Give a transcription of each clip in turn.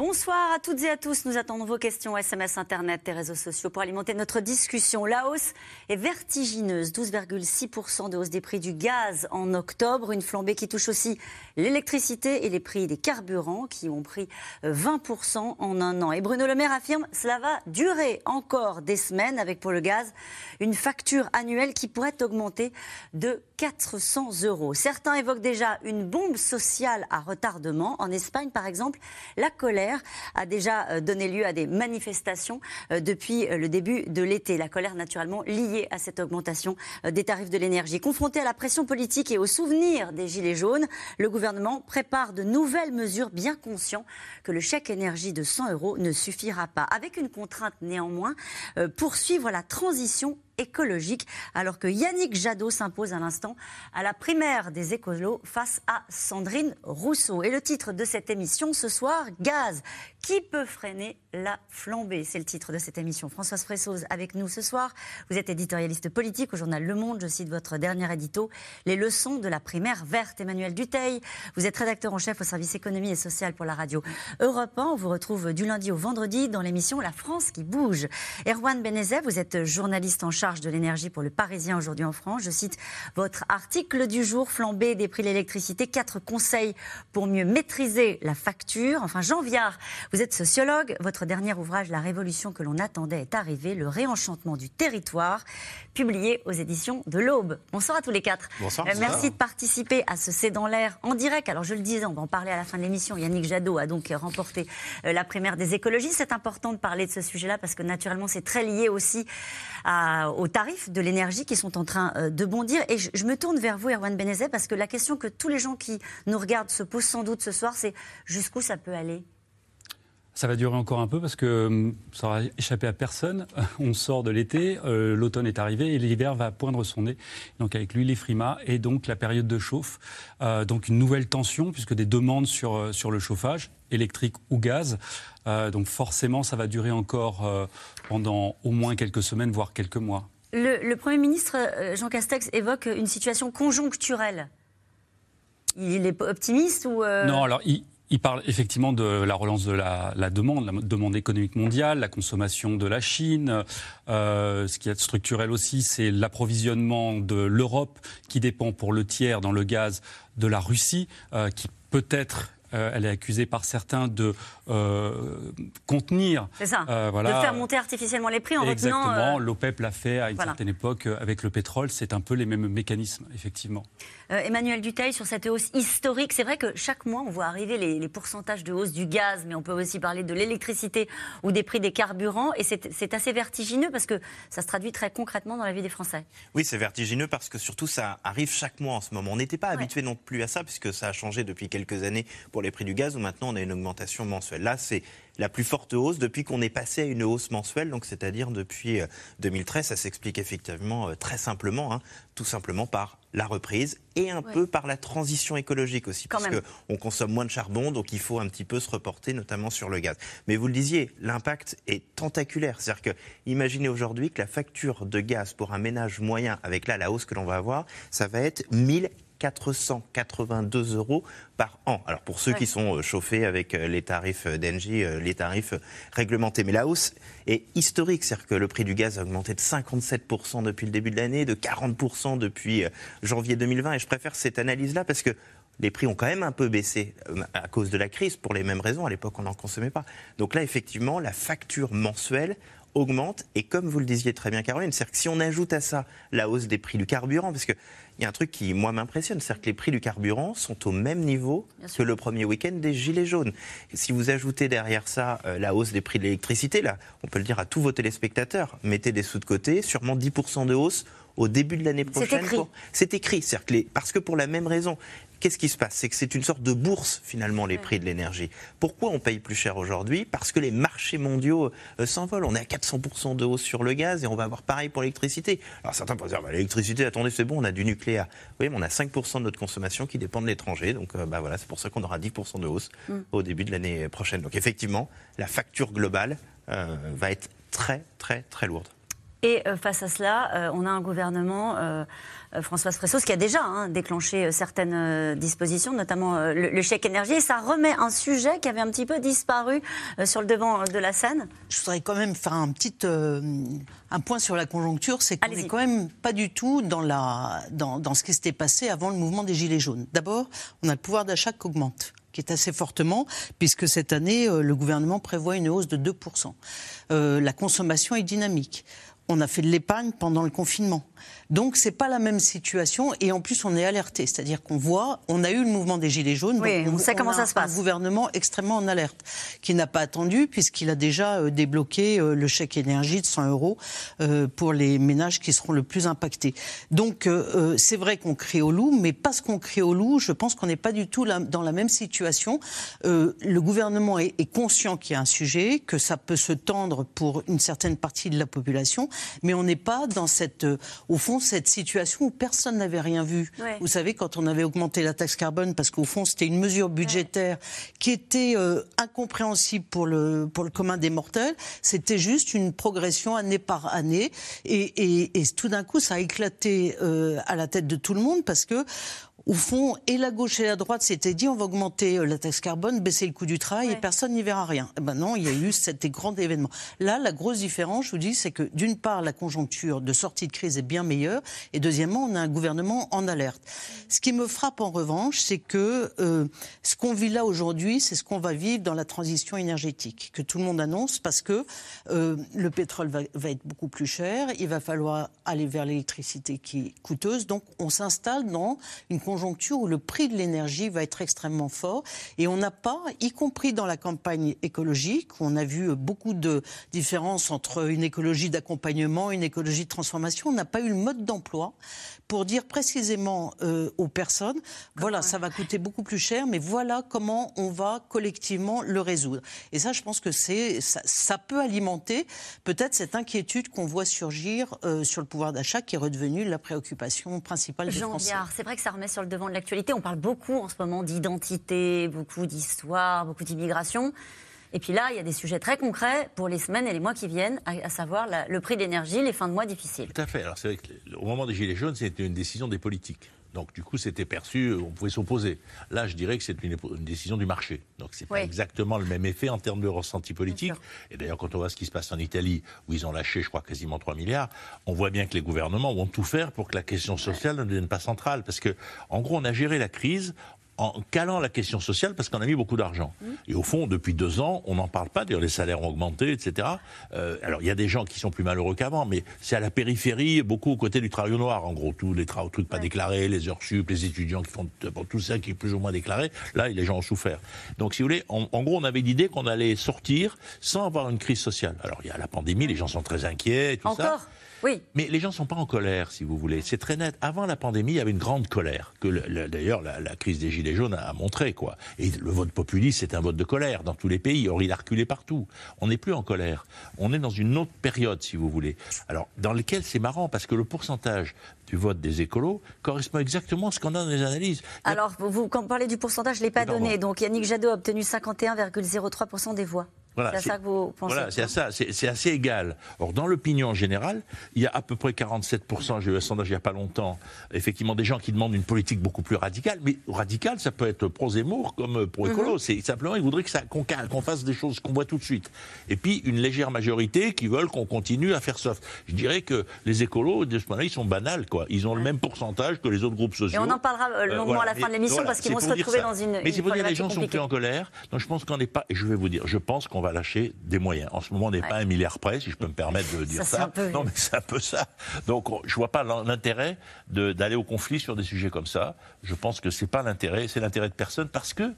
Bonsoir à toutes et à tous. Nous attendons vos questions SMS, Internet et réseaux sociaux pour alimenter notre discussion. La hausse est vertigineuse. 12,6% de hausse des prix du gaz en octobre. Une flambée qui touche aussi l'électricité et les prix des carburants qui ont pris 20% euh, en un an. Et Bruno Le Maire affirme cela va durer encore des semaines avec pour le gaz une facture annuelle qui pourrait augmenter de 400 euros. Certains évoquent déjà une bombe sociale à retardement. En Espagne, par exemple, la colère a déjà euh, donné lieu à des manifestations euh, depuis euh, le début de l'été. La colère naturellement liée à cette augmentation des tarifs de l'énergie. Confronté à la pression politique et au souvenir des Gilets jaunes, le gouvernement prépare de nouvelles mesures bien conscient que le chèque énergie de 100 euros ne suffira pas. Avec une contrainte néanmoins, poursuivre la transition écologique, alors que Yannick Jadot s'impose à l'instant à la primaire des écolos face à Sandrine Rousseau. Et le titre de cette émission ce soir, Gaz. Qui peut freiner la flambée? C'est le titre de cette émission. Françoise Fressoz avec nous ce soir. Vous êtes éditorialiste politique au journal Le Monde. Je cite votre dernier édito, Les leçons de la primaire verte. Emmanuel Duteil, vous êtes rédacteur en chef au service économie et social pour la radio Europe 1. On vous retrouve du lundi au vendredi dans l'émission La France qui bouge. Erwan Benezet, vous êtes journaliste en charge de l'énergie pour le Parisien aujourd'hui en France. Je cite votre article du jour, flambée des prix de l'électricité, quatre conseils pour mieux maîtriser la facture. Enfin, Jean Viard, vous êtes sociologue. Votre dernier ouvrage, La révolution que l'on attendait, est arrivé, le réenchantement du territoire, publié aux éditions de l'Aube. Bonsoir à tous les quatre. Bonsoir. Euh, merci de participer à ce C'est dans l'air en direct. Alors, je le disais, on va en parler à la fin de l'émission. Yannick Jadot a donc remporté euh, la primaire des écologistes. C'est important de parler de ce sujet-là parce que naturellement, c'est très lié aussi à, aux tarifs de l'énergie qui sont en train euh, de bondir. Et je, me tourne vers vous, Erwan Benezet, parce que la question que tous les gens qui nous regardent se posent sans doute ce soir, c'est jusqu'où ça peut aller? Ça va durer encore un peu parce que hum, ça aura échappé à personne. On sort de l'été, euh, l'automne est arrivé et l'hiver va poindre son nez. Donc avec lui les frimas et donc la période de chauffe. Euh, donc une nouvelle tension puisque des demandes sur, sur le chauffage électrique ou gaz. donc forcément ça va durer encore pendant au moins quelques semaines, voire quelques mois. Le, Premier ministre euh, Jean Castex évoque une situation conjoncturelle. Il est optimiste ou euh, Non, alors il, parle effectivement de la relance de la, demande, la demande économique mondiale, la consommation de la Chine. Euh, ce qui est structurel aussi, c'est l'approvisionnement de l'Europe qui dépend pour le tiers dans le gaz de la Russie, qui peut-être euh, elle est accusée par certains de euh, contenir. C'est ça. Euh, voilà. De faire monter artificiellement les prix en Exactement. retenant. Exactement. L'OPEP l'a fait à une certaine époque avec le pétrole. C'est un peu les mêmes mécanismes, effectivement. Emmanuel Duteil, sur cette hausse historique, c'est vrai que chaque mois, on voit arriver les, les, pourcentages de hausse du gaz, mais on peut aussi parler de l'électricité ou des prix des carburants. Et c'est assez vertigineux parce que ça se traduit très concrètement dans la vie des Français. Oui, c'est vertigineux parce que surtout, ça arrive chaque mois en ce moment. On n'était pas habitué non plus à ça, puisque ça a changé depuis quelques années pour les prix du gaz, où maintenant on a une augmentation mensuelle. Là, c'est la plus forte hausse depuis qu'on est passé à une hausse mensuelle, donc c'est-à-dire depuis 2013. Euh, ça s'explique effectivement euh, très simplement, hein, tout simplement par la reprise et un peu par la transition écologique aussi, parce qu'on consomme moins de charbon, donc il faut un petit peu se reporter, notamment sur le gaz. Mais vous le disiez, l'impact est tentaculaire. C'est-à-dire que, imaginez aujourd'hui que la facture de gaz pour un ménage moyen, avec là la hausse que l'on va avoir, ça va être 1000 482 euros par an. Alors pour ceux qui sont euh, chauffés avec euh, les tarifs euh, d'Engie, les tarifs réglementés. Mais la hausse est historique, c'est-à-dire que le prix du gaz a augmenté de 57% depuis le début de l'année, de 40% depuis janvier 2020. Et je préfère cette analyse-là parce que les prix ont quand même un peu baissé à cause de la crise, pour les mêmes raisons. À l'époque, on n'en consommait pas. Donc là, effectivement, la facture mensuelle augmente. Et comme vous le disiez très bien, Caroline, c'est-à-dire que si on ajoute à ça la hausse des prix du carburant, parce que il y a un truc qui, moi, m'impressionne, c'est-à-dire que les prix du carburant sont au même niveau que le premier week-end des Gilets jaunes. si vous ajoutez derrière ça euh, la hausse des prix de l'électricité, là, on peut le dire à tous vos téléspectateurs, mettez des sous de côté, sûrement 10% de hausse au début de l'année prochaine. C'est écrit. C'est écrit, parce que pour la même raison, qu'est-ce qui se passe? C'est que c'est une sorte de bourse finalement les prix de l'énergie. Pourquoi on paye plus cher aujourd'hui? Parce que les marchés mondiaux euh, s'envolent. On est à 400% de hausse sur le gaz et on va avoir pareil pour l'électricité. Alors certains pourraient dire bah, l'électricité, attendez, c'est bon, on a du nucléaire. Oui, mais on a 5% de notre consommation qui dépend de l'étranger. Donc euh, bah, voilà, c'est pour ça qu'on aura 10% de hausse mm. au début de l'année prochaine. Donc effectivement, la facture globale euh, va être très très très lourde. Et face à cela, on a un gouvernement euh, Françoise Fressos, qui a déjà hein, déclenché euh, certaines euh, dispositions, notamment le, chèque énergie. Et ça remet un sujet qui avait un petit peu disparu sur le devant de la scène. Je voudrais quand même faire un petit un point sur la conjoncture, c'est qu'on n'est quand même pas du tout dans, la, dans, dans ce qui s'était passé avant le mouvement des Gilets jaunes. D'abord, on a le pouvoir d'achat qui augmente qui est assez fortement, puisque cette année, le gouvernement prévoit une hausse de 2%. la consommation est dynamique. On a fait de l'épargne pendant le confinement. Donc c'est pas la même situation et en plus on est alerté, c'est-à-dire qu'on voit, on a eu le mouvement des gilets jaunes, oui, on, sait comment ça se passe. Un gouvernement extrêmement en alerte, qui n'a pas attendu puisqu'il a déjà euh, débloqué euh, le chèque énergie de 100 euros euh, pour les ménages qui seront le plus impactés. Donc c'est vrai qu'on crie au loup, mais parce qu'on crie au loup, je pense qu'on n'est pas du tout dans la même situation. le gouvernement est conscient qu'il y a un sujet, que ça peut se tendre pour une certaine partie de la population, mais on n'est pas dans cette, au fond, cette situation où personne n'avait rien vu. Vous savez, quand on avait augmenté la taxe carbone, parce qu'au fond, c'était une mesure budgétaire qui était euh, incompréhensible pour le, pour le commun des mortels, c'était juste une progression année par année. Et, tout d'un coup, ça a éclaté euh, à la tête de tout le monde parce que au fond, et la gauche et la droite s'étaient dit on va augmenter euh, la taxe carbone, baisser le coût du travail et personne n'y verra rien. Eh ben non, il y a eu cet grand événement. Là, la grosse différence, je vous dis, c'est que d'une part, la conjoncture de sortie de crise est bien meilleure et deuxièmement, on a un gouvernement en alerte. Ce qui me frappe en revanche, c'est que euh, ce qu'on vit là aujourd'hui, c'est ce qu'on va vivre dans la transition énergétique, que tout le monde annonce parce que euh, le pétrole va, va, être beaucoup plus cher, il va falloir aller vers l'électricité qui est coûteuse, donc on s'installe dans une conjoncture où le prix de l'énergie va être extrêmement fort. Et on n'a pas, y compris dans la campagne écologique, où on a vu beaucoup de différences entre une écologie d'accompagnement, une écologie de transformation, on n'a pas eu le mode d'emploi pour dire précisément euh, aux personnes, voilà, ça va coûter beaucoup plus cher, mais voilà comment on va collectivement le résoudre. Et ça, je pense que c'est ça, peut alimenter peut-être cette inquiétude qu'on voit surgir euh, sur le pouvoir d'achat, qui est redevenu la préoccupation principale des Jean Français. C'est vrai que ça remet sur le devant de l'actualité. On parle beaucoup en ce moment d'identité, beaucoup d'histoire, beaucoup d'immigration. Et puis là, il y a des sujets très concrets pour les semaines et les mois qui viennent, à, savoir le prix de l'énergie, les fins de mois difficiles. Tout à fait. Alors c'est vrai qu'au moment des Gilets jaunes, c'était une décision des politiques. Donc du coup, c'était perçu, on pouvait s'opposer. Là, je dirais que c'est une, décision du marché. Donc c'est pas exactement le même effet en termes de ressenti politique. Et d'ailleurs, quand on voit ce qui se passe en Italie, où ils ont lâché, je crois, quasiment 3 milliards, on voit bien que les gouvernements vont tout faire pour que la question sociale ne devienne pas centrale. Parce que, en gros, on a géré la crise en calant la question sociale parce qu'on a mis beaucoup d'argent. Mmh. Et au fond, depuis deux ans, on n'en parle pas. D'ailleurs, les salaires ont augmenté, etc. Euh, alors, il y a des gens qui sont plus malheureux qu'avant, mais c'est à la périphérie, beaucoup aux côtés du travail noir. En gros, tous les trucs pas déclarés, les heures sup, les étudiants qui font tout ça qui est plus ou moins déclaré. Là, les gens ont souffert. Donc, si vous voulez, en, gros, on avait l'idée qu'on allait sortir sans avoir une crise sociale. Alors, il y a la pandémie, les gens sont très inquiets, tout Encore? Oui. Mais les gens ne sont pas en colère, si vous voulez. C'est très net. Avant la pandémie, il y avait une grande colère, que d'ailleurs la, crise des Gilets jaunes a, montré. Quoi. Et le vote populiste, c'est un vote de colère dans tous les pays. Or, il a reculé partout. On n'est plus en colère. On est dans une autre période, si vous voulez. Alors, dans lequel c'est marrant, parce que le pourcentage du vote des écolos correspond exactement à ce qu'on a dans les analyses. Alors, vous, quand vous parlez du pourcentage, je ne l'ai pas donné. Donc, Yannick Jadot a obtenu 51,03% des voix. Voilà, c'est à ça que vous pensez Voilà, c'est ça, c'est assez égal. Or, dans l'opinion générale, il y a à peu près 47%, j'ai eu un sondage il n'y a pas longtemps, effectivement, des gens qui demandent une politique beaucoup plus radicale. Mais radicale, ça peut être pro-Zemmour comme pro-écolo. Mhm. C'est simplement, ils voudraient qu'on fasse des choses qu'on voit tout de suite. Et puis, une légère majorité qui veulent qu'on continue à faire soft. Je dirais que les écolos, de ce point-là, ils sont banals, quoi. Ils ont le même pourcentage que les autres groupes sociaux. Et on en parlera euh, euh, longuement à la fin de l'émission parce qu'ils vont se retrouver dans une. Mais c'est pour dire les gens sont plus en colère. Donc, je pense qu'on n'est pas. Et je vais vous dire, je pense qu'on va lâcher des moyens. En ce moment, on n'est pas un milliard près, si je peux me permettre de dire ça. Non, mais c'est un peu ça. Donc, je vois pas l'intérêt d'aller au conflit sur des sujets comme ça. Je pense que c'est pas l'intérêt, c'est l'intérêt de personne parce que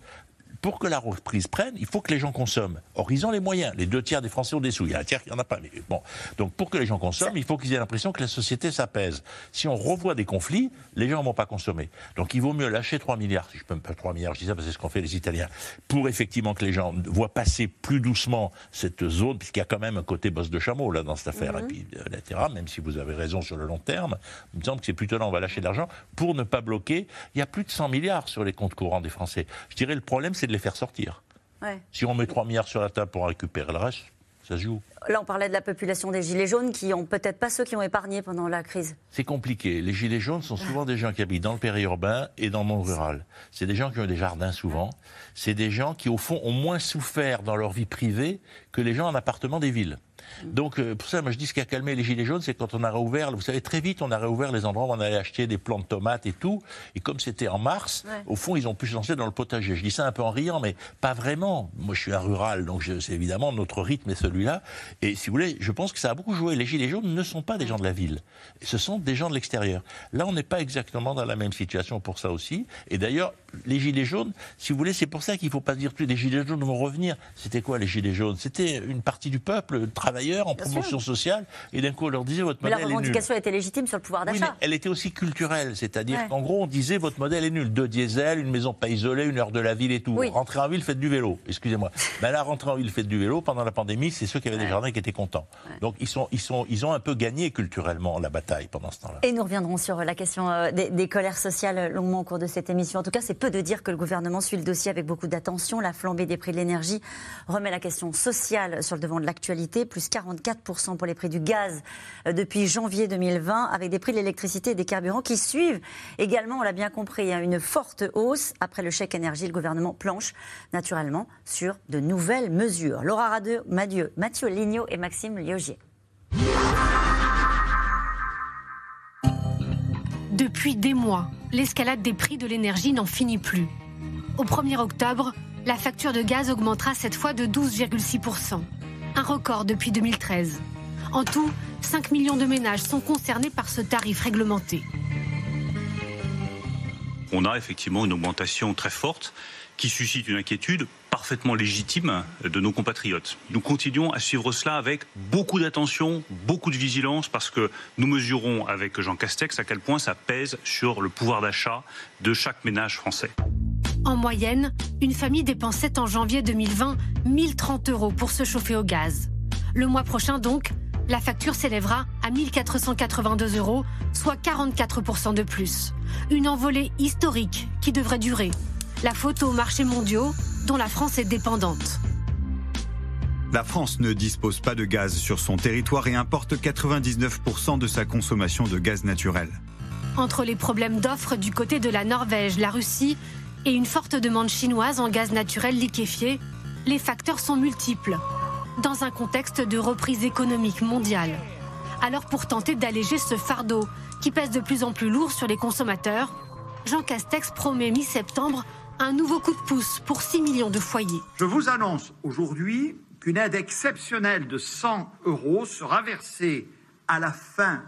pour que la reprise prenne, il faut que les gens consomment. Or, ils ont les moyens. Les deux tiers des Français ont des sous. Il y a un tiers qui n'en a pas. Mais bon. Donc, pour que les gens consomment, il faut qu'ils aient l'impression que la société s'apaise. Si on revoit des conflits, les gens ne vont pas consommer. Donc, il vaut mieux lâcher 3 milliards, si je peux me pas 3 milliards, je dis ça parce que c'est ce qu'ont fait les Italiens, pour effectivement que les gens voient passer plus doucement cette zone, puisqu'il y a quand même un côté bosse de chameau là dans cette affaire, et mhm. puis euh. Même si vous avez raison sur le long terme, il me semble que c'est plutôt là on va lâcher de l'argent pour ne pas bloquer. Il y a plus de 100 milliards sur les comptes courants des Français. Je dirais le problème, c'est de les faire sortir. Si on met 3 milliards sur la table pour récupérer le reste, ça se joue. Là, on parlait de la population des Gilets jaunes qui ont peut-être pas ceux qui ont épargné pendant la crise. C'est compliqué. Les Gilets jaunes sont souvent des gens qui habitent dans le périurbain et dans le monde rural. C'est des gens qui ont des jardins souvent. C'est des gens qui, au fond, ont moins souffert dans leur vie privée que les gens en appartement des villes. Donc, euh, pour ça, moi, je dis ce qui a calmé les Gilets jaunes, c'est quand on a réouvert, vous savez, très vite, on a réouvert les endroits où on allait acheter des plants de tomates et tout. Et comme c'était en mars, au fond, ils ont pu se lancer dans le potager. Je dis ça un peu en riant, mais pas vraiment. Moi, je suis un rural, donc c'est évidemment notre rythme est celui-là. Et si vous voulez, je pense que ça a beaucoup joué. Les Gilets jaunes ne sont pas des gens de la ville. Ce sont des gens de l'extérieur. Là, on n'est pas exactement dans la même situation pour ça aussi. Et d'ailleurs, les Gilets jaunes, si vous voulez, c'est pour ça qu'il ne faut pas dire que les Gilets jaunes vont revenir. C'était quoi les Gilets jaunes? C'était une partie du peuple, travailleurs, en promotion sociale, et d'un coup on leur disait votre mais modèle la revendication était légitime sur le pouvoir d'achat. Oui, elle était aussi culturelle, c'est-à-dire qu'en gros on disait votre modèle est nul. Deux diesel, une maison pas isolée, une heure de la ville et tout. Rentrer en ville, faites du vélo. Excusez-moi. Mais là, rentrer en ville, faites du vélo. Pendant la pandémie, c'est ceux qui avaient des jardins qui étaient contents. Donc ils, sont, ils, sont, ils ont un peu gagné culturellement la bataille pendant ce temps-là. Et nous reviendrons sur la question euh, des, des colères sociales longuement au cours de cette émission. En tout cas, c'est peu de dire que le gouvernement gouvernement suit le dossier avec beaucoup d'attention. La flambée des prix de l'énergie remet la question sociale sur le devant de l'actualité. Plus 44% pour les prix du gaz euh, depuis janvier 2020, avec des prix de l'électricité et des carburants qui suivent également, on l'a bien compris, hein, une forte hausse. Après le chèque énergie, le gouvernement planche naturellement sur de nouvelles mesures. Laura Radeux, Mathieu, Mathieu Lignot et Maxime Liogier. Depuis des mois, l'escalade des prix de l'énergie n'en finit plus. Au 1er octobre, la facture de gaz augmentera cette fois de 12,6%, un record depuis 2013. En tout, 5 millions de ménages sont concernés par ce tarif réglementé. On a effectivement une augmentation très forte qui suscite une inquiétude parfaitement légitime de nos compatriotes. Nous continuons à suivre cela avec beaucoup d'attention, beaucoup de vigilance, parce que nous mesurons avec Jean Castex à quel point ça pèse sur le pouvoir d'achat de chaque ménage français. En moyenne, une famille dépensait en janvier 2020 1030 euros pour se chauffer au gaz. Le mois prochain donc, la facture s'élèvera à 1482 euros, soit 44% de plus. Une envolée historique qui devrait durer. La faute aux marchés mondiaux dont la France est dépendante. La France ne dispose pas de gaz sur son territoire et importe 99% de sa consommation de gaz naturel. Entre les problèmes d'offres du côté de la Norvège, la Russie et une forte demande chinoise en gaz naturel liquéfié, les facteurs sont multiples, dans un contexte de reprise économique mondiale. Alors pour tenter d'alléger ce fardeau qui pèse de plus en plus lourd sur les consommateurs, Jean Castex promet mi-septembre un nouveau coup de pouce pour 6 millions de foyers. Je vous annonce aujourd'hui qu'une aide exceptionnelle de 100 euros sera versée à la fin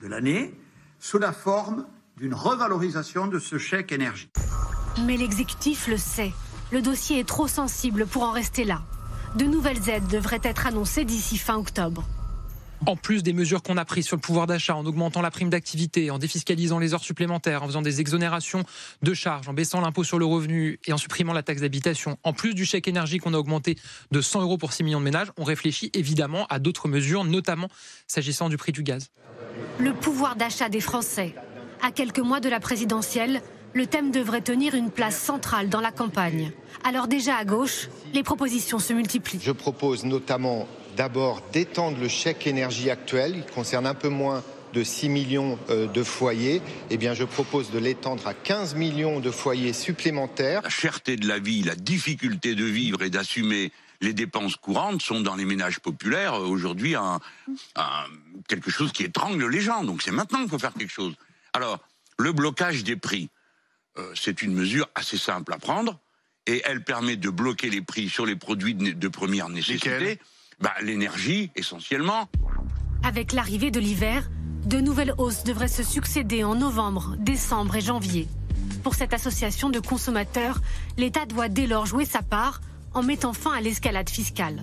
de l'année sous la forme d'une revalorisation de ce chèque énergie. Mais l'exécutif le sait. Le dossier est trop sensible pour en rester là. De nouvelles aides devraient être annoncées d'ici fin octobre. En plus des mesures qu'on a prises sur le pouvoir d'achat, en augmentant la prime d'activité, en défiscalisant les heures supplémentaires, en faisant des exonérations de charges, en baissant l'impôt sur le revenu et en supprimant la taxe d'habitation, en plus du chèque énergie qu'on a augmenté de 100 euros pour 6 millions de ménages, on réfléchit évidemment à d'autres mesures, notamment s'agissant du prix du gaz. Le pouvoir d'achat des Français. À quelques mois de la présidentielle, le thème devrait tenir une place centrale dans la campagne. Alors déjà à gauche, les propositions se multiplient. Je propose notamment d'abord d'étendre le chèque énergie actuel, il concerne un peu moins de 6 millions euh, de foyers, eh bien je propose de l'étendre à 15 millions de foyers supplémentaires. La cherté de la vie, la difficulté de vivre et d'assumer les dépenses courantes sont dans les ménages populaires euh, aujourd'hui quelque chose qui étrangle les gens. Donc c'est maintenant qu'il faut faire quelque chose. Alors, le blocage des prix. Euh, c'est une mesure assez simple à prendre et elle permet de bloquer les prix sur les produits de, première nécessité. Bah, l'énergie, essentiellement. Avec l'arrivée de l'hiver, de nouvelles hausses devraient se succéder en novembre, décembre et janvier. Pour cette association de consommateurs, l'État doit dès lors jouer sa part en mettant fin à l'escalade fiscale.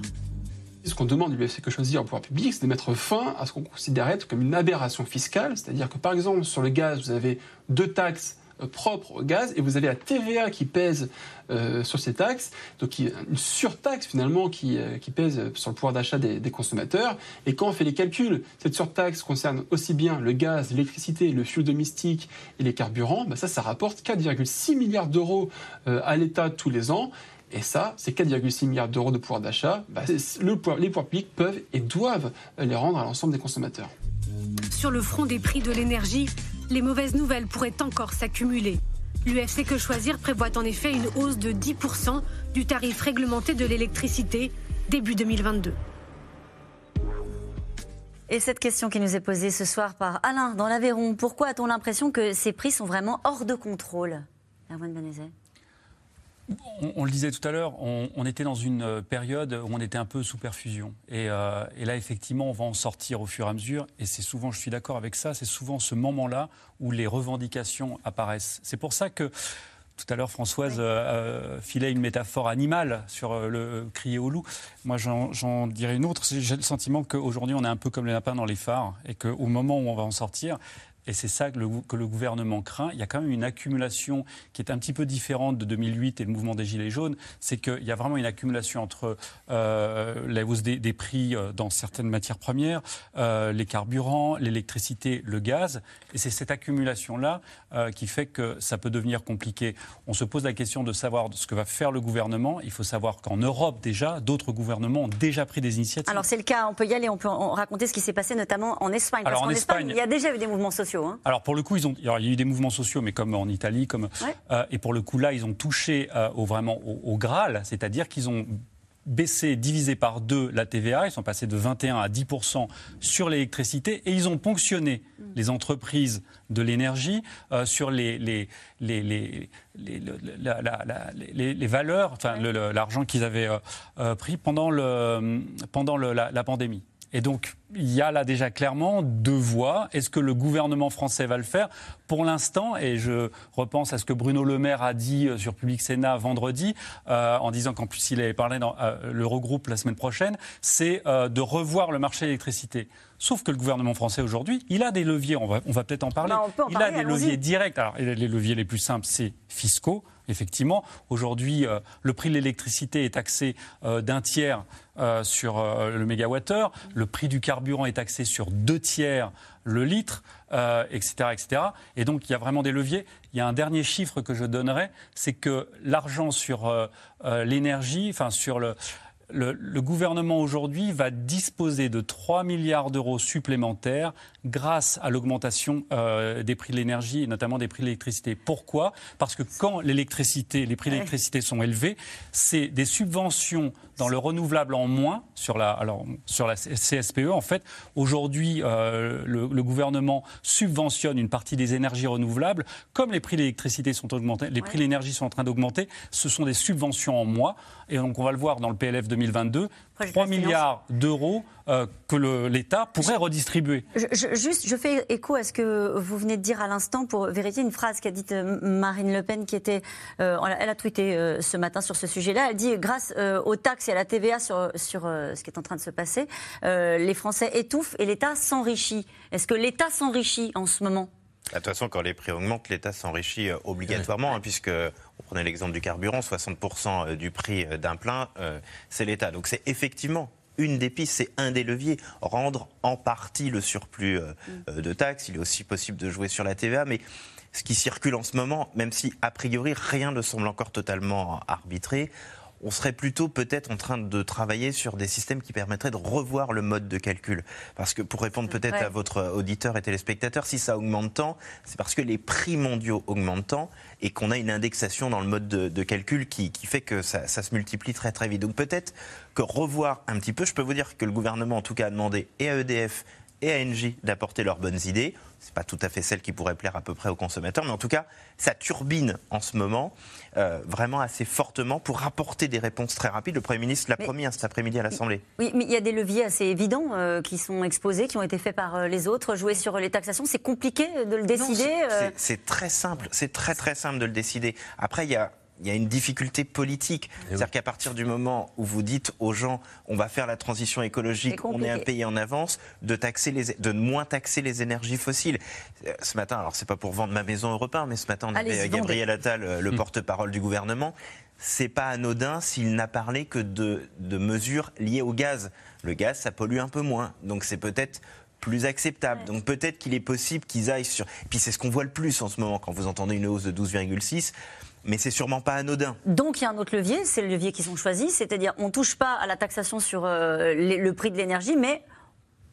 Ce qu'on demande du BFC que choisir au pouvoir public, c'est de mettre fin à ce qu'on considère comme une aberration fiscale. C'est-à-dire que, par exemple, sur le gaz, vous avez deux taxes euh, propres au gaz et vous avez la TVA qui pèse euh, sur ces taxes, donc une surtaxe finalement qui, euh, qui pèse sur le pouvoir d'achat des, consommateurs. Et quand on fait les calculs, cette surtaxe concerne aussi bien le gaz, l'électricité, le fuel domestique et les carburants, bah ça, ça rapporte 4,6 milliards d'euros à l'État tous les ans. Et ça, ces 4,6 milliards d'euros de pouvoir d'achat, bah, les pouvoirs publics peuvent et doivent les rendre à l'ensemble des consommateurs. Sur le front des prix de l'énergie, les mauvaises nouvelles pourraient encore s'accumuler. L'UFC Que Choisir prévoit en effet une hausse de 10% du tarif réglementé de l'électricité début 2022. Et cette question qui nous est posée ce soir par Alain dans l'Aveyron, pourquoi a-t-on l'impression que ces prix sont vraiment hors de contrôle? Erwan Benezet on, le disait tout à l'heure, on, était dans une euh, période où on était un peu sous perfusion. Euh, et, là, effectivement, on va en sortir au fur et à mesure. Et c'est souvent, je suis d'accord avec ça, c'est souvent ce moment-là où les revendications apparaissent. C'est pour ça que tout à l'heure, Françoise euh, filait une métaphore animale sur le crier au loup. Moi, j'en dirais une autre. J'ai le sentiment qu'aujourd'hui, on est un peu comme les lapins dans les phares et qu'au moment où on va en sortir, et c'est ça que le, que le, gouvernement craint. Il y a quand même une accumulation qui est un petit peu différente de 2008 et le mouvement des Gilets jaunes. C'est qu'il y a vraiment une accumulation entre euh, la hausse des, prix euh, dans certaines matières premières, euh, les carburants, l'électricité, le gaz. Et c'est cette accumulation-là euh, qui fait que ça peut devenir compliqué. On se pose la question de savoir ce que va faire le gouvernement. Il faut savoir qu'en Europe, déjà, d'autres gouvernements ont déjà pris des initiatives. Alors c'est le cas, on peut y aller, on peut raconter ce qui s'est passé notamment en Espagne. Parce qu'en Espagne, il y a déjà eu des mouvements sociaux. Hein. Alors pour le coup, ils ont, il y a eu des mouvements sociaux, mais comme en Italie, comme euh, et pour le coup là, ils ont touché euh, au vraiment au, Graal, c'est-à-dire qu'ils ont baissé, divisé par deux la TVA. Ils sont passés de 21 à 10% sur l'électricité et ils ont ponctionné mm. les entreprises de l'énergie euh, sur les, les, les, les, les valeurs, enfin l'argent qu'ils avaient pris pendant, le, pendant le, la pandémie. Et donc, il y a là déjà clairement deux voies. Est-ce que le gouvernement français va le faire? Pour l'instant, et je repense à ce que Bruno Le Maire a dit euh, sur Public Sénat vendredi, euh, en disant qu'en plus il avait parlé dans euh, le regroupe la semaine prochaine, c'est de revoir le marché de l'électricité. Sauf que le gouvernement français aujourd'hui, il a des leviers, on va, on va peut-être en parler, bah, il a des leviers directs. Alors, les leviers les plus simples, c'est fiscaux. Effectivement, aujourd'hui, le prix de l'électricité est taxé d'un tiers euh, sur euh, le mégawattheure. Le prix du carburant est taxé sur deux tiers le litre, etc., euh, etc. Et donc, il y a vraiment des leviers. Il y a un dernier chiffre que je donnerai, c'est que l'argent sur l'énergie, enfin sur le, le, gouvernement aujourd'hui va disposer de 3 milliards d'euros supplémentaires grâce à l'augmentation euh, des prix de l'énergie et notamment des prix de l'électricité. Pourquoi? Parce que quand l'électricité, les prix de l'électricité sont élevés, c'est des subventions dans le renouvelable en moins sur la, alors, sur la CSPE. En fait, aujourd'hui, euh, le, le, gouvernement subventionne une partie des énergies renouvelables. Comme les prix de l'électricité sont augmentés, les prix de l'énergie sont en train d'augmenter, ce sont des subventions en moins. Et donc, on va le voir dans le PLF 2022, 3 milliards d'euros euh, que l'État pourrait redistribuer. Je, juste, je fais écho à ce que vous venez de dire à l'instant pour vérifier une phrase qu'a dite euh, Marine Le Pen, qui était, euh, elle a tweeté ce matin sur ce sujet-là. Elle dit grâce aux taxes et à la TVA sur, sur ce qui est en train de se passer, les Français étouffent et l'État s'enrichit. Est-ce que l'État s'enrichit en ce moment? De toute façon, quand les prix augmentent, l'État s'enrichit obligatoirement, hein, puisque on prenait l'exemple du carburant, 60% du prix d'un plein, c'est l'État. Donc c'est effectivement une des pistes, c'est un des leviers, rendre en partie le surplus euh, mm. de taxes. Il est aussi possible de jouer sur la TVA, mais ce qui circule en ce moment, même si a priori rien ne semble encore totalement arbitré, on serait plutôt peut-être en train de travailler sur des systèmes qui permettraient de revoir le mode de calcul. Parce que pour répondre peut-être à votre auditeur et téléspectateur, si ça augmente tant, c'est parce que les prix mondiaux augmentent tant et qu'on a une indexation dans le mode de, calcul qui, fait que ça, se multiplie très très vite. Donc peut-être que revoir un petit peu, je peux vous dire que le gouvernement en tout cas a demandé et à EDF et à Engie d'apporter leurs bonnes idées. C'est pas tout à fait celle qui pourrait plaire à peu près aux consommateurs, mais en tout cas, ça turbine en ce moment euh, vraiment assez fortement pour apporter des réponses très rapides. Le Premier ministre l'a promis hein, cet après-midi à l'Assemblée. Oui, mais il y a des leviers assez évidents euh, qui sont exposés, qui ont été faits par euh, les autres. Jouer sur les taxations, c'est compliqué de le décider. C'est très simple, c'est très très simple de le décider. Après, il y a il y a une difficulté politique. Eh C'est-à-dire qu'à partir du moment où vous dites aux gens on va faire la transition écologique, on est un pays en avance, de, taxer les, de moins taxer les énergies fossiles. Euh, ce matin, alors c'est pas pour vendre ma maison européenne, mais ce matin on avait Gabriel Attal, euh, le hmm. porte-parole du gouvernement. C'est pas anodin s'il n'a parlé que de, de mesures liées au gaz. Le gaz, ça pollue un peu moins. Donc c'est peut-être plus acceptable. Donc peut-être qu'il est possible qu'ils aillent sur. puis c'est ce qu'on voit le plus en ce moment quand vous entendez une hausse de 12,6 mais c'est sûrement pas anodin. Donc il y a un autre levier, c'est le levier qu'ils ont choisi, c'est-à-dire on touche pas à la taxation sur euh, le prix de l'énergie, mais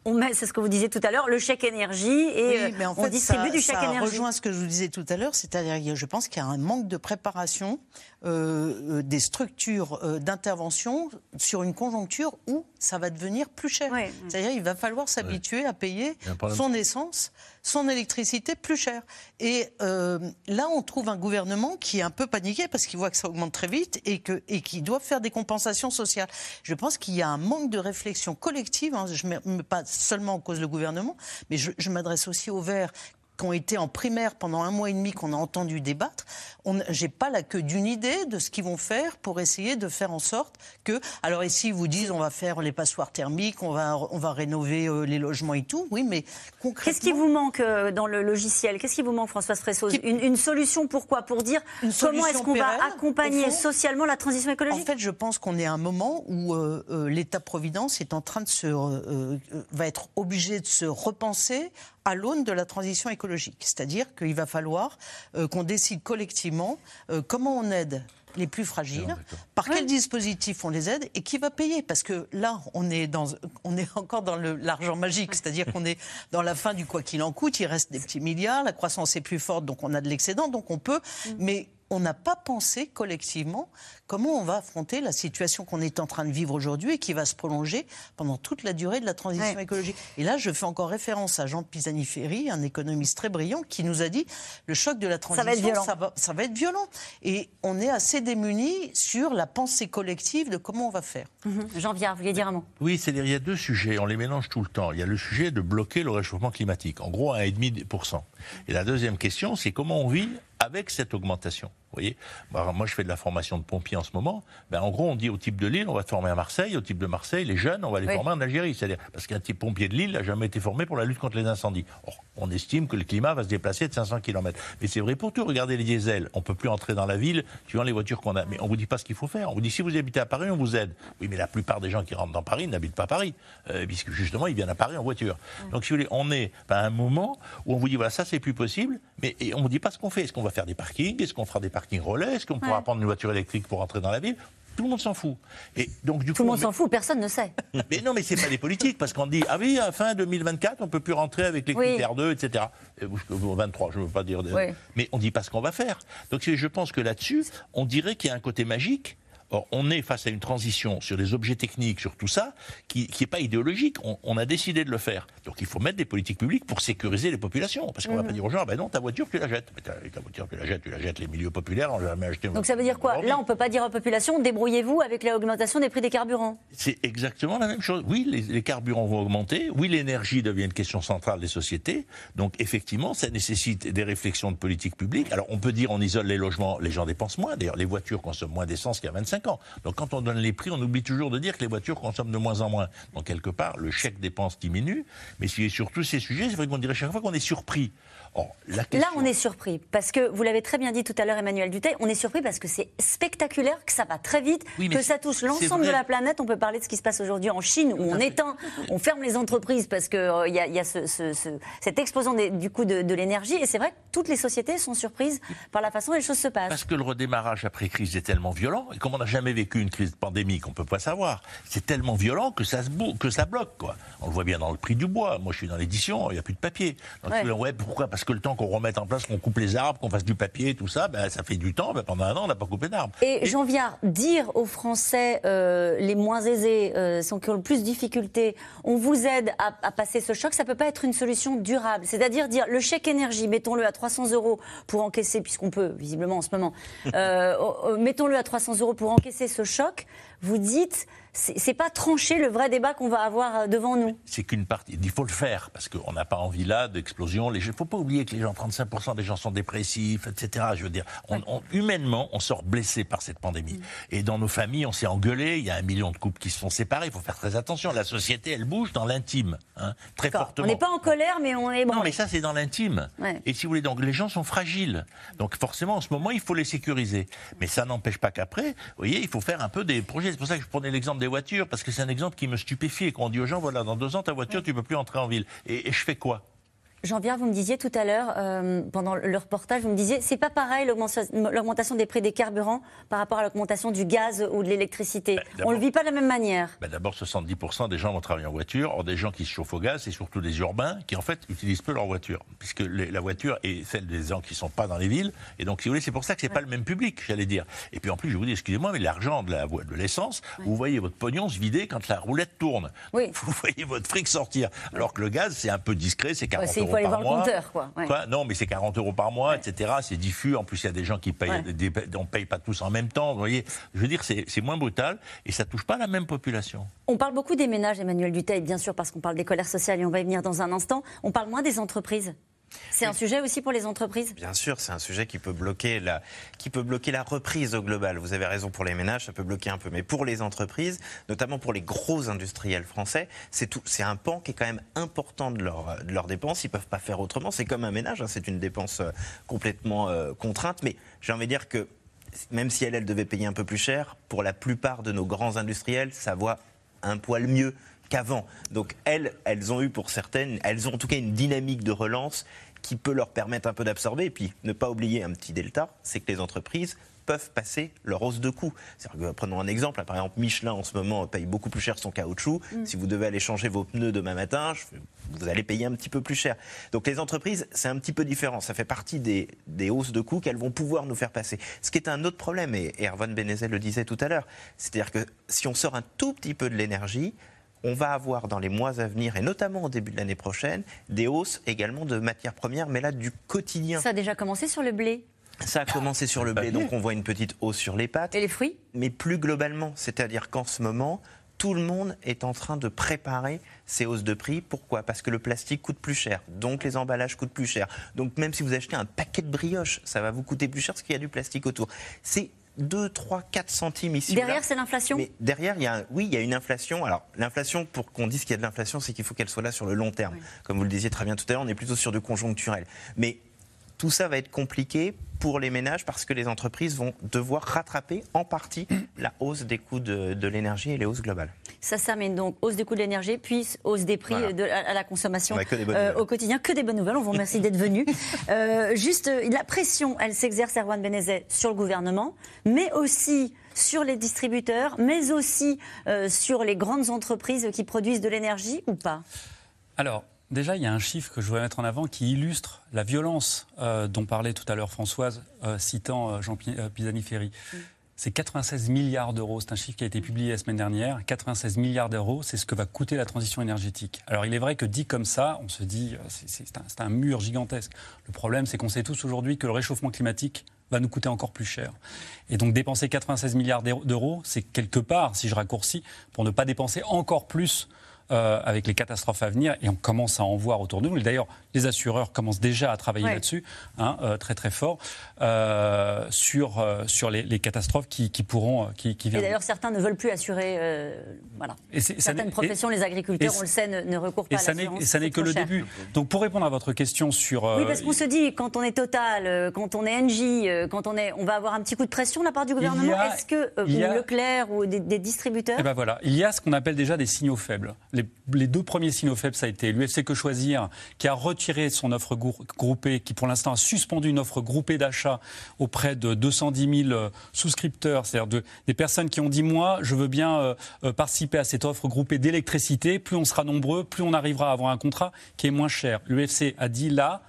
on met, c'est ce que vous disiez tout à l'heure, le chèque énergie et oui, mais en on distribue du chèque ça énergie. rejoint ce que je vous disais tout à l'heure, c'est-à-dire je pense qu'il y a un manque de préparation euh, euh, des structures d'intervention sur une conjoncture où ça va devenir plus cher. C'est-à-dire il va falloir s'habituer à payer son essence son électricité plus chère. Et euh, là, on trouve un gouvernement qui est un peu paniqué parce qu'il voit que ça augmente très vite et, que, et qui doit faire des compensations sociales. Je pense qu'il y a un manque de réflexion collective. Hein, je ne mets pas seulement en cause le gouvernement, mais je, je m'adresse aussi aux Verts qui ont été en primaire pendant un mois et demi, qu'on a entendu débattre, j'ai pas la queue d'une idée de ce qu'ils vont faire pour essayer de faire en sorte que. Alors ici, ils vous disent on va faire les passoires thermiques, on va, on va rénover euh, les logements et tout. Oui, mais concrètement. Qu'est-ce qui vous manque euh, dans le logiciel? Qu'est-ce qui vous manque, Françoise Fressoz? Une, une, solution pourquoi? Pour dire comment est-ce qu'on va accompagner socialement la transition écologique? En fait, je pense qu'on est à un moment où euh, l'État-providence est en train de se. va être obligé de se repenser à l'aune de la transition écologique. C'est-à-dire qu'il va falloir euh, qu'on décide collectivement euh, comment on aide les plus fragiles, par quel dispositif on les aide et qui va payer Parce que là, on est, dans, on est encore dans l'argent magique, c'est-à-dire qu'on est dans la fin du quoi qu'il en coûte, il reste des petits milliards, la croissance est plus forte, donc on a de l'excédent, donc on peut. Mm. Mais on n'a pas pensé collectivement comment on va affronter la situation qu'on est en train de vivre aujourd'hui et qui va se prolonger pendant toute la durée de la transition écologique. Et là, je fais encore référence à Jean Pisani-Ferry, un économiste très brillant, qui nous a dit le choc de la transition, ça va être violent. Ça va, être violent. Et on est assez démunis sur la pensée collective de comment on va faire. Mhm. Jean Viard, vous vouliez dire un mot? Oui, c'est-à-dire il y a deux sujets, on les mélange tout le temps. Il y a le sujet de bloquer le réchauffement climatique, en gros à 1,5%. Et la deuxième question, c'est comment on vit avec cette augmentation? Vous voyez? Bah, Moi, je fais de la formation de pompiers en ce moment. Ben, en gros, on dit au type de Lille, on va te former à Marseille. Au type de Marseille, les jeunes, on va les former en Algérie. C'est-à-dire, parce qu'un type pompier de Lille n'a jamais été formé pour la lutte contre les incendies. Or, on estime que le climat va se déplacer de 500 km. Mais c'est vrai pour tout. Regardez les diesels. On peut plus entrer dans la ville suivant les voitures qu'on a. Mais on vous dit pas ce qu'il faut faire. On vous dit, si vous habitez à Paris, on vous aide. Oui, mais la plupart des gens qui rentrent dans Paris n'habitent pas Paris. Euh, puisque justement, ils viennent à Paris en voiture. Donc, si vous voulez, on est à un moment où on vous dit, voilà, ça, c'est plus possible. Mais on ne vous dit pas ce qu'on fait. Est-ce qu'on va faire des parkings? Est-ce qu'on fera des parkings relais? Est-ce qu'on on pourra prendre une voiture électrique pour rentrer dans la ville. Tout le monde s'en fout. Et donc, du Tout le monde s'en fout, personne ne sait. Mais non, mais c'est pas des politiques, parce qu'on dit, ah oui, à fin 2024, on peut plus rentrer avec les critères 2, etc. 23, je ne veux pas dire. Mais on ne dit pas ce qu'on va faire. Donc je pense que là-dessus, on dirait qu'il y a un côté magique Or, on est face à une transition sur les objets techniques, sur tout ça, qui n'est pas idéologique. On, a décidé de le faire. Donc, il faut mettre des politiques publiques pour sécuriser les populations. Parce qu'on ne va pas mhm. dire aux gens, ben non, ta voiture, tu la jettes. Mais ta, voiture, tu la jettes, tu la jettes. Les milieux populaires n'ont jamais acheté. Donc, ça veut dire quoi? Là, on ne peut pas dire aux populations, débrouillez-vous avec l'augmentation des prix des carburants. C'est exactement la même chose. Oui, les, les carburants vont augmenter. Oui, l'énergie devient une question centrale des sociétés. Donc, effectivement, ça nécessite des réflexions de politique publique. Alors, on peut dire, on isole les logements, les gens dépensent moins. D'ailleurs, les voitures consomment moins d'essence qu'il y a 25 donc quand on donne les prix, on oublie toujours de dire que les voitures consomment de moins en moins. Donc quelque part, le chèque dépense diminue. Mais sur tous ces sujets, c'est vrai qu'on dirait chaque fois qu'on est surpris. Là, on est surpris, parce que vous l'avez très bien dit tout à l'heure, Emmanuel Duteil, on est surpris parce que c'est spectaculaire, que ça va très vite, que ça touche l'ensemble de la planète. On peut parler de ce qui se passe aujourd'hui en Chine, où on éteint, on ferme les entreprises parce qu'il euh, y a, cette explosion du coût de, l'énergie. Et c'est vrai que toutes les sociétés sont surprises par la façon dont les choses se passent. Parce que le redémarrage après crise est tellement violent, et comme on n'a jamais vécu une crise pandémique, on ne peut pas savoir. C'est tellement violent que ça, se que ça bloque. Quoi. On le voit bien dans le prix du bois. Moi, je suis dans l'édition, il n'y a plus de papier. Donc, ouais. pourquoi? Parce que le temps qu'on remette en place, qu'on coupe les arbres, qu'on fasse du papier, tout ça, ben, ça fait du temps. Ben, pendant un an, on n'a pas coupé d'arbres. Et, Jean Viard, dire aux Français euh, les moins aisés, euh, ceux qui ont le plus de difficultés, on vous aide à, à passer ce choc, ça ne peut pas être une solution durable. C'est-à-dire dire le chèque énergie, mettons-le à 300 euros pour encaisser, puisqu'on peut visiblement en ce moment, euh, oh, oh, mettons-le à 300 euros pour encaisser ce choc. Vous dites c'est pas trancher le vrai débat qu'on va avoir euh, devant nous. C'est qu'une partie. Il faut le faire parce qu'on n'a pas envie là d'explosion. Il ne faut pas oublier que les gens, 35% des gens sont dépressifs, etc. Je veux dire, humainement, on sort blessé par cette pandémie. Mm. Et dans nos familles, on s'est engueulé. Il y a un million de couples qui se sont séparés. Il faut faire très attention. La société, elle bouge dans l'intime, hein, très fortement. On n'est pas en colère, mais on est. Non, mais ça, c'est dans l'intime. Et si vous voulez, donc les gens sont fragiles. Donc forcément, en ce moment, il faut les sécuriser. Mais ça n'empêche pas qu'après, vous voyez, il faut faire un peu des projets. C'est pour ça que je prenais l'exemple des voitures, parce que c'est un exemple qui me stupéfie. Quand on dit aux gens, voilà, dans deux ans, ta voiture, tu ne peux plus entrer en ville. et je fais quoi? Jean-Pierre, vous me disiez tout à l'heure, euh, pendant le reportage, vous me disiez, c'est pas pareil l'augmentation des prix des carburants par rapport à l'augmentation du gaz ou de l'électricité. Ben, on le vit pas de la même manière. Ben, d'abord, 70% des gens vont travailler en voiture. Or, des gens qui se chauffent au gaz, c'est surtout des urbains qui, en fait, utilisent peu leur voiture. Puisque la voiture est celle des gens qui sont pas dans les villes. Et donc, si vous voulez, c'est pour ça que c'est n'est pas le même public, j'allais dire. Et puis, en plus, je vous dis, excusez-moi, mais l'argent de l'essence, vous voyez votre pognon se vider quand la roulette tourne. Oui. Vous voyez votre fric sortir. Alors que le gaz, c'est un peu discret, c'est 40 euros par voir mois. Le compteur, quoi. Non, mais c'est 40 euros par mois, etc. C'est diffus. En plus, il y a des gens qui payent, on ne paye pas tous en même temps. Vous voyez, je veux dire, c'est moins brutal et ça touche pas la même population. On parle beaucoup des ménages, Emmanuel Duteil, bien sûr, parce qu'on parle des colères sociales et on va y venir dans un instant. On parle moins des entreprises. C'est un sujet aussi pour les entreprises Bien sûr, c'est un sujet qui peut, bloquer la, qui peut bloquer la reprise au global. Vous avez raison pour les ménages, ça peut bloquer un peu. Mais pour les entreprises, notamment pour les gros industriels français, c'est un pan qui est quand même important de, leur, de leurs dépenses. Ils ne peuvent pas faire autrement. C'est comme un ménage, hein. c'est une dépense euh, complètement euh, contrainte. Mais j'ai envie de dire que même si elle, elle devait payer un peu plus cher, pour la plupart de nos grands industriels, ça voit un poil mieux qu'avant. Donc elles, elles ont eu pour certaines, elles ont en tout cas une dynamique de relance qui peut leur permettre un peu d'absorber. Et puis, ne pas oublier un petit delta, c'est que les entreprises peuvent passer leur hausse de coûts. prenons un exemple, par exemple Michelin en ce moment paye beaucoup plus cher son caoutchouc. Mm. Si vous devez aller changer vos pneus demain matin, vous allez payer un petit peu plus cher. Donc les entreprises, c'est un petit peu différent. Ça fait partie des, hausses de coûts qu'elles vont pouvoir nous faire passer. Ce qui est un autre problème, et Erwan Benezel le disait tout à l'heure, c'est-à-dire que si on sort un tout petit peu de l'énergie, on va avoir dans les mois à venir, et notamment au début de l'année prochaine, des hausses également de matières premières, mais là du quotidien. Ça a déjà commencé sur le blé ça a commencé sur le blé, donc on voit une petite hausse sur les pâtes. Et les fruits? Mais plus globalement, c'est-à-dire qu'en ce moment, tout le monde est en train de préparer ces hausses de prix. Pourquoi? Parce que le plastique coûte plus cher, donc les emballages coûtent plus cher. Donc même si vous achetez un paquet de brioches, ça va vous coûter plus cher parce qu'il y a du plastique autour. C'est 2, 3, 4 centimes ici. Derrière, c'est l'inflation Mais derrière, il y a, oui, il y a une inflation. Alors, l'inflation, pour qu'on dise qu'il y a de l'inflation, c'est qu'il faut qu'elle soit là sur le long terme. Comme vous le disiez très bien tout à l'heure, on est plutôt sur du conjoncturel. Mais tout ça va être compliqué pour les ménages parce que les entreprises vont devoir rattraper en partie la hausse des coûts de, l'énergie et les hausses globales. Ça s'amène donc hausse des coûts de l'énergie, puis hausse des prix à, la consommation euh, au quotidien. Que des bonnes nouvelles. On vous remercie d'être venu. Euh, juste, euh, la pression, elle s'exerce, Erwan Benezet, sur le gouvernement, mais aussi sur les distributeurs, mais aussi sur les grandes entreprises qui produisent de l'énergie ou pas? Alors, Déjà, il y a un chiffre que je voudrais mettre en avant qui illustre la violence euh, dont parlait tout à l'heure Françoise, euh, citant euh, Jean Pisani-Ferry. C'est 96 milliards d'euros. C'est un chiffre qui a été publié la semaine dernière. 96 milliards d'euros, c'est ce que va coûter la transition énergétique. Alors, il est vrai que dit comme ça, on se dit, c'est un, un, mur gigantesque. Le problème, c'est qu'on sait tous aujourd'hui que le réchauffement climatique va nous coûter encore plus cher. Et donc, dépenser 96 milliards d'euros, c'est quelque part, si je raccourcis, pour ne pas dépenser encore plus euh, avec les catastrophes à venir, et on commence à en voir autour de nous. D'ailleurs, les assureurs commencent déjà à travailler là-dessus, hein, euh, très très fort, euh, sur, sur les, catastrophes qui, qui pourront qui, qui Et d'ailleurs, certains ne veulent plus assurer. voilà. Et Certaines professions, les agriculteurs, on le sait, ne, recourent pas à l'assurance. Et ça n'est que le début. Donc, pour répondre à votre question sur. oui, parce qu'on se dit, quand on est Total, quand on est Engie, quand on est, on va avoir un petit coup de pression de la part du gouvernement. Est-ce que Leclerc ou des, distributeurs Eh ben voilà, il y a ce qu'on appelle déjà des signaux faibles les, deux premiers signaux faibles, ça a été l'UFC Que Choisir, qui a retiré son offre groupée, qui pour l'instant a suspendu une offre groupée d'achat auprès de 210 000 euh, souscripteurs, c'est-à-dire des personnes qui ont dit moi, je veux bien euh, euh, participer à cette offre groupée d'électricité. Plus on sera nombreux, plus on arrivera à avoir un contrat qui est moins cher. L'UFC a dit là,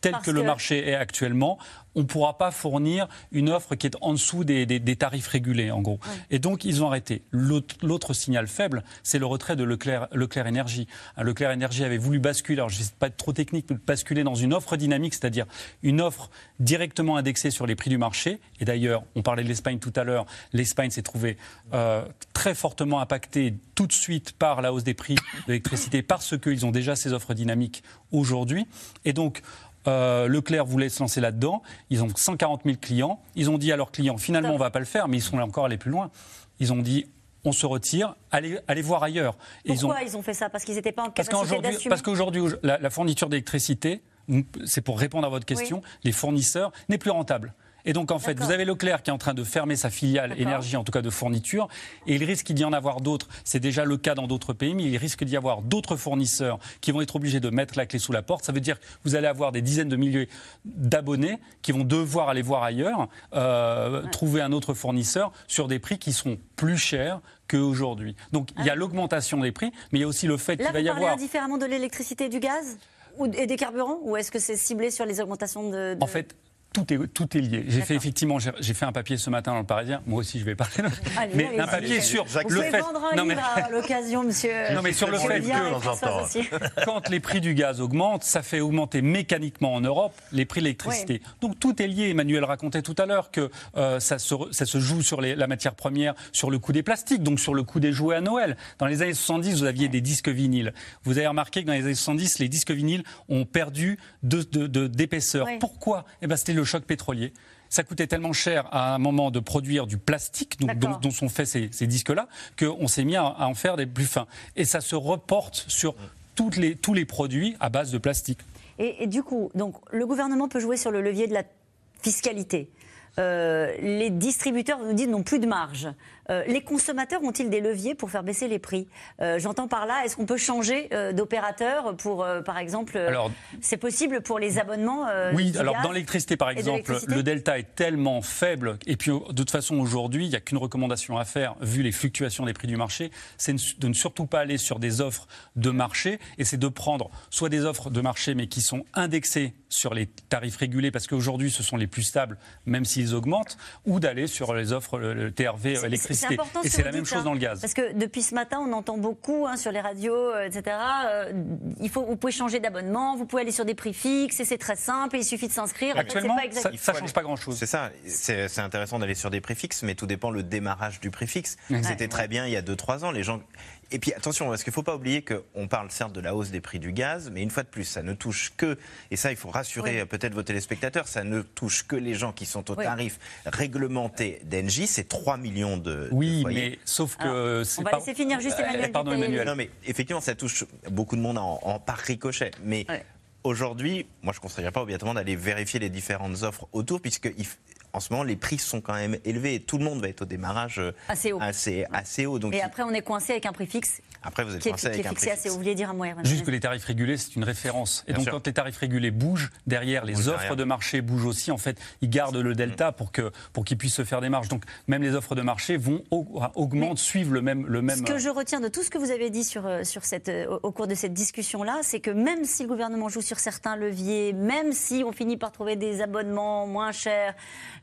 tel que, le marché est actuellement, on ne pourra pas fournir une offre qui est en dessous des, tarifs régulés, en gros. Et donc, ils ont arrêté. L'autre signal faible, c'est le retrait de Leclerc, Leclerc Énergie. Hein, Leclerc Énergie avait voulu basculer, alors je ne vais pas être trop technique, mais basculer dans une offre dynamique, c'est-à-dire une offre directement indexée sur les prix du marché. Et d'ailleurs, on parlait de l'Espagne tout à l'heure, l'Espagne s'est trouvée euh, très fortement impactée tout de suite par la hausse des prix de l'électricité parce qu'ils ont déjà ces offres dynamiques aujourd'hui. Et donc, euh, Leclerc voulait se lancer là-dedans. Ils ont 140 000 clients. Ils ont dit à leurs clients, finalement, on ne va pas le faire, mais ils sont encore allés plus loin. Ils ont dit, on se retire, allez, allez voir ailleurs. Pourquoi ils ont... fait ça? Parce qu'ils n'étaient pas en capacité d'assumer Parce qu'aujourd'hui, la, fourniture d'électricité, c'est pour répondre à votre question, les fournisseurs, n'est plus rentable. Et donc, en fait, vous avez Leclerc qui est en train de fermer sa filiale énergie, en tout cas de fourniture, et il risque d'y en avoir d'autres. C'est déjà le cas dans d'autres pays, mais il risque d'y avoir d'autres fournisseurs qui vont être obligés de mettre la clé sous la porte. Ça veut dire que vous allez avoir des dizaines de milliers d'abonnés qui vont devoir aller voir ailleurs, euh, trouver un autre fournisseur sur des prix qui sont plus chers qu'aujourd'hui. Donc, il y a ah. l'augmentation des prix, mais il y a aussi le fait qu'il va y avoir. indifféremment de l'électricité et du gaz et des carburants Ou est-ce que c'est ciblé sur les augmentations de... En fait, tout est, tout est lié. J'ai fait effectivement, j'ai fait un papier ce matin dans le Parisien. Moi aussi, je vais parler. mais un papier sur Vous le fait. Vendre un non, mais... à l'occasion, monsieur. Non, mais sur le fait que quand les prix du gaz augmentent, ça fait augmenter mécaniquement en Europe les prix de l'électricité. Donc tout est lié. Emmanuel racontait tout à l'heure que euh, ça, se, ça, se, joue sur les, la matière première, sur le coût des plastiques, donc sur le coût des jouets à Noël. Dans les années 70, vous aviez des disques vinyles. Vous avez remarqué que dans les années 70, les disques vinyles ont perdu d'épaisseur. De, de, Pourquoi? Eh ben, c'était le choc pétrolier. Ça coûtait tellement cher à un moment de produire du plastique, donc, dont, sont faits ces, disques-là, qu'on s'est mis à, en faire des plus fins. Et ça se reporte sur toutes les, tous les produits à base de plastique. Et, du coup, donc, le gouvernement peut jouer sur le levier de la fiscalité. Euh, les distributeurs, nous disent, n'ont plus de marge. Euh, les consommateurs ont-ils des leviers pour faire baisser les prix? Euh, J'entends par là, est-ce qu'on peut changer d'opérateur pour, par exemple, c'est possible pour les abonnements Oui, alors dans l'électricité, par exemple, le delta est tellement faible, et puis de toute façon, aujourd'hui, il n'y a qu'une recommandation à faire, vu les fluctuations des prix du marché, c'est de ne surtout pas aller sur des offres de marché, et c'est de prendre soit des offres de marché, mais qui sont indexées sur les tarifs régulés, parce qu'aujourd'hui, ce sont les plus stables, même s'ils augmentent, ou d'aller sur les offres le TRV électricité. C'est important. Et c'est la même chose dans le gaz. Parce que depuis ce matin, on entend beaucoup hein, sur les radios, euh, etc. Euh, il faut, vous pouvez changer d'abonnement, vous pouvez aller sur des prix fixes, et c'est très simple, et il suffit de s'inscrire. Actuellement, ça, ne change pas grand-chose. C'est ça. C'est intéressant d'aller sur des prix fixes, mais tout dépend le démarrage du prix fixe. C'était très bien il y a 2-3 ans. Les gens et puis attention, parce qu'il ne faut pas oublier qu'on parle certes de la hausse des prix du gaz, mais une fois de plus, ça ne touche que, et ça il faut rassurer peut-être vos téléspectateurs, ça ne touche que les gens qui sont au tarif réglementé d'Engie, c'est 3 millions de, oui, mais sauf que... on va laisser finir juste Emmanuel. pardon Emmanuel. Non mais effectivement, ça touche beaucoup de monde en, en par ricochet, mais... Aujourd'hui, moi je ne conseillerais pas obligatoirement d'aller vérifier les différentes offres autour, puisque en ce moment, les prix sont quand même élevés et tout le monde va être au démarrage euh, assez haut. Assez, haut donc et après, on est coincé avec un prix fixe. Après, vous êtes coincé avec un prix fixe. Vous vouliez dire un moyen Juste que les tarifs régulés, c'est une référence. Et donc, quand les tarifs régulés bougent, derrière, les offres de marché bougent aussi. En fait, ils gardent le delta pour qu'ils pour qu'ils puissent se faire des marges. Donc, même les offres de marché vont augmentent, suivent le même, le même. Ce que je retiens de tout ce que vous avez dit sur, euh, sur cette, euh, au cours de cette discussion-là, c'est que même si le gouvernement joue sur certains leviers, même si on finit par trouver des abonnements moins chers,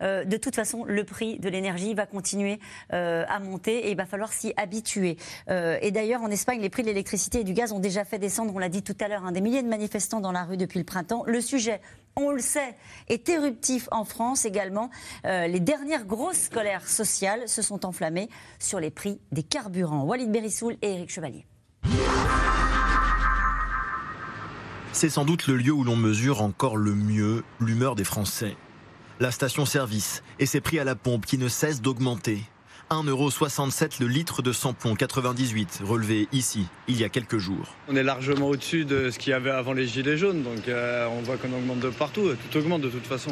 de toute façon, le prix de l'énergie va continuer euh, à monter et il va falloir s'y habituer. Euh, et d'ailleurs, en Espagne, les prix de l'électricité et du gaz ont déjà fait descendre, on l'a dit tout à l'heure, des milliers de manifestants dans la rue depuis le printemps. Le sujet on le sait, est éruptif en France également. Euh, les dernières grosses colères sociales se sont enflammées sur les prix des carburants. Walid Berissoul et Éric Chevalier. C'est sans doute le lieu où l'on mesure encore le mieux l'humeur des Français la station-service et ses prix à la pompe qui ne cessent d'augmenter. 1,67€ le litre de samplon 98 relevé ici il y a quelques jours. On est largement au-dessus de ce qu'il y avait avant les gilets jaunes, donc euh, on voit qu'on augmente de partout, tout augmente de toute façon.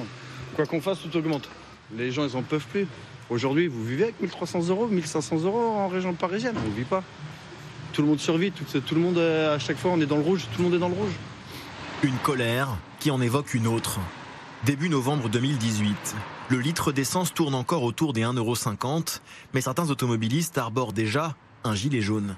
Quoi qu'on fasse, tout augmente. Les gens, ils en peuvent plus. Aujourd'hui, vous vivez avec 1300 euros, 1500 euros en région parisienne, on ne vit pas. Tout le monde survit, tout, tout le monde, euh, à chaque fois, on est dans le rouge, tout le monde est dans le rouge. Une colère qui en évoque une autre. Début novembre 2018, le litre d'essence tourne encore autour des 1,50€, mais certains automobilistes arborent déjà un gilet jaune.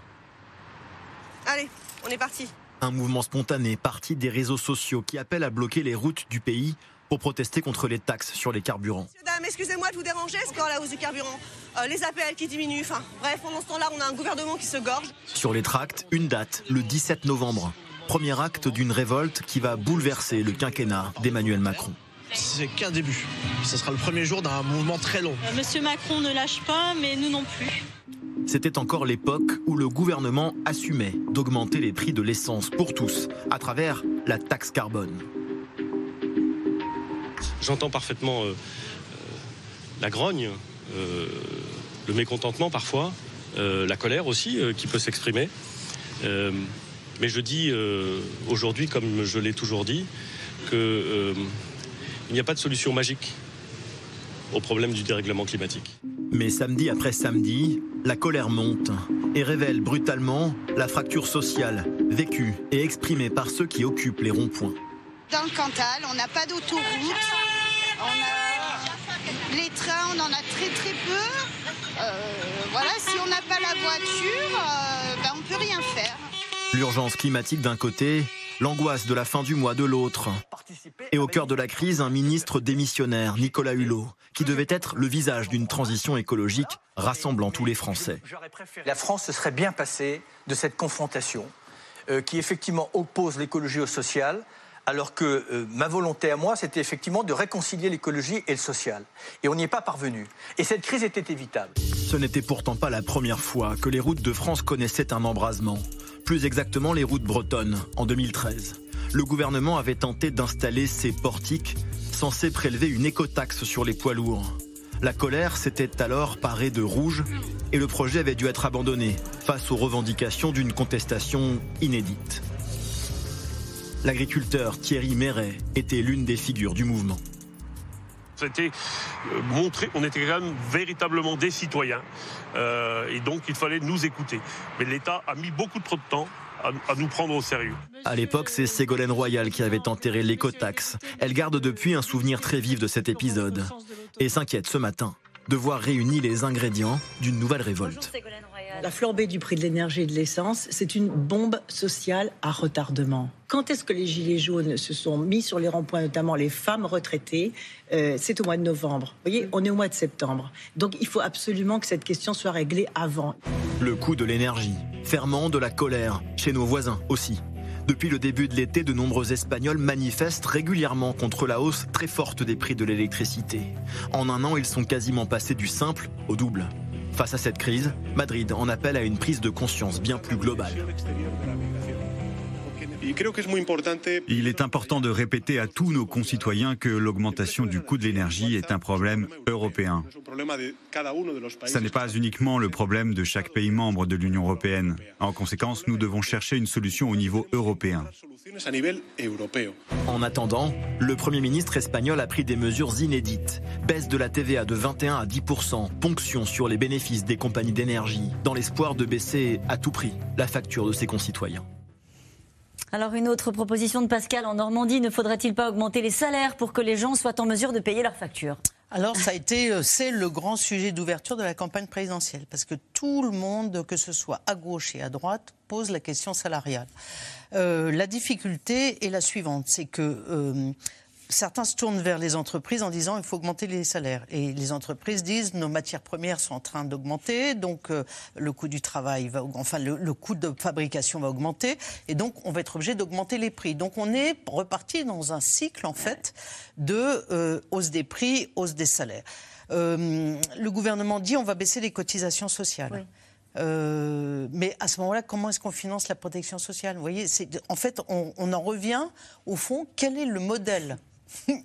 Allez, on est parti. Un mouvement spontané parti des réseaux sociaux qui appelle à bloquer les routes du pays pour protester contre les taxes sur les carburants. Madame, excusez-moi de vous déranger, c'est quand la hausse du carburant euh, Les APL qui diminuent, enfin bref, pendant ce temps-là, on a un gouvernement qui se gorge. Sur les tracts, une date, le 17 novembre. Premier acte d'une révolte qui va bouleverser le quinquennat d'Emmanuel Macron. C'est qu'un début. Ce sera le premier jour d'un mouvement très long. Euh, Monsieur Macron ne lâche pas, mais nous non plus. C'était encore l'époque où le gouvernement assumait d'augmenter les prix de l'essence pour tous à travers la taxe carbone. J'entends parfaitement euh, euh, la grogne, euh, le mécontentement parfois, euh, la colère aussi euh, qui peut s'exprimer. Euh, mais je dis euh, aujourd'hui, comme je l'ai toujours dit, que euh, il n'y a pas de solution magique au problème du dérèglement climatique. Mais samedi après samedi, la colère monte et révèle brutalement la fracture sociale vécue et exprimée par ceux qui occupent les ronds-points. Dans le Cantal, on n'a pas d'autoroute. On a les trains, on en a très très peu. Euh, voilà, si on n'a pas la voiture, euh, ben, on peut rien faire. L'urgence climatique d'un côté, l'angoisse de la fin du mois de l'autre. Et au cœur de la crise, un ministre démissionnaire, Nicolas Hulot, qui devait être le visage d'une transition écologique rassemblant tous les Français. La France se serait bien passée de cette confrontation euh, qui effectivement oppose l'écologie au social, alors que euh, ma volonté à moi, c'était effectivement de réconcilier l'écologie et le social. Et on n'y est pas parvenu. Et cette crise était évitable. Ce n'était pourtant pas la première fois que les routes de France connaissaient un embrasement. Plus exactement les routes bretonnes, en 2013. Le gouvernement avait tenté d'installer ces portiques censés prélever une écotaxe sur les poids lourds. La colère s'était alors parée de rouge et le projet avait dû être abandonné face aux revendications d'une contestation inédite. L'agriculteur Thierry Méret était l'une des figures du mouvement. C'était euh, montré, on était quand même véritablement des citoyens, euh, et donc il fallait nous écouter. Mais l'État a mis beaucoup trop de temps à, à nous prendre au sérieux. À l'époque, c'est Ségolène Royal qui avait enterré l'écotaxe. Elle garde depuis un souvenir très vif de cet épisode et s'inquiète ce matin de voir réunis les ingrédients d'une nouvelle révolte. La flambée du prix de l'énergie et de l'essence, c'est une bombe sociale à retardement. Quand est-ce que les Gilets jaunes se sont mis sur les ronds-points, notamment les femmes retraitées? Euh, C'est au mois de novembre. Vous voyez, on est au mois de septembre. Donc il faut absolument que cette question soit réglée avant. Le coût de l'énergie, ferment de la colère, chez nos voisins aussi. Depuis le début de l'été, de nombreux Espagnols manifestent régulièrement contre la hausse très forte des prix de l'électricité. En un an, ils sont quasiment passés du simple au double. Face à cette crise, Madrid en appelle à une prise de conscience bien plus globale. Il est important de répéter à tous nos concitoyens que l'augmentation du coût de l'énergie est un problème européen. Ce n'est pas uniquement le problème de chaque pays membre de l'Union européenne. En conséquence, nous devons chercher une solution au niveau européen. En attendant, le Premier ministre espagnol a pris des mesures inédites. Baisse de la TVA de 21 à 10%, ponction sur les bénéfices des compagnies d'énergie, dans l'espoir de baisser à tout prix la facture de ses concitoyens. Alors une autre proposition de Pascal en Normandie, ne faudrait-il pas augmenter les salaires pour que les gens soient en mesure de payer leurs factures? Alors, ça a été, euh, c'est le grand sujet d'ouverture de la campagne présidentielle, parce que tout le monde, que ce soit à gauche et à droite, pose la question salariale. Euh, la difficulté est la suivante, c'est que euh, certains se tournent vers les entreprises en disant il faut augmenter les salaires. Et les entreprises disent nos matières premières sont en train d'augmenter, donc euh, le coût du travail va, enfin le, le coût de fabrication va augmenter, et donc on va être obligé d'augmenter les prix. Donc on est reparti dans un cycle en fait de euh, hausse des prix, hausse des salaires. Euh, le gouvernement dit on va baisser les cotisations sociales. Euh, mais à ce moment-là, comment est-ce qu'on finance la protection sociale? Vous voyez, en fait, on, on en revient au fond. Quel est le modèle?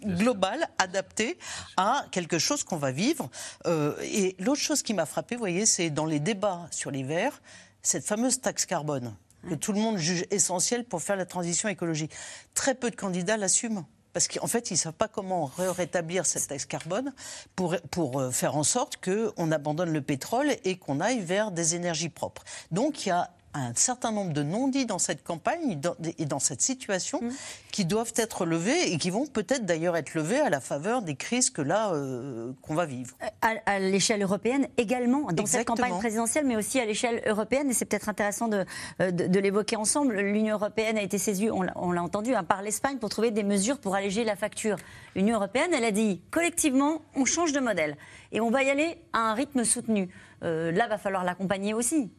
Global adapté à quelque chose qu'on va vivre Euh, Et l'autre chose qui m'a frappé, vous voyez, c'est dans les débats sur les verts, cette fameuse taxe carbone que tout le monde juge essentielle pour faire la transition écologique. Très peu de candidats l'assument. Parce qu'en fait, ils ne savent pas comment ré- rétablir cette taxe carbone pour, pour euh, faire en sorte qu'on abandonne le pétrole et qu'on aille vers des énergies propres. Donc, il y a un certain nombre de non-dits dans cette campagne et dans cette situation mm. qui doivent être levés et qui vont peut-être d'ailleurs être levés à la faveur des crises que là euh, qu'on va vivre. À, l'échelle européenne également, dans cette campagne présidentielle, mais aussi à l'échelle européenne. Et c'est peut-être intéressant de, euh, de, l'évoquer ensemble. L'Union européenne a été saisie, on l'a entendu, hein, par l'Espagne pour trouver des mesures pour alléger la facture. L'Union européenne, elle a dit collectivement, on change de modèle et on va y aller à un rythme soutenu. Euh, là, va falloir l'accompagner aussi.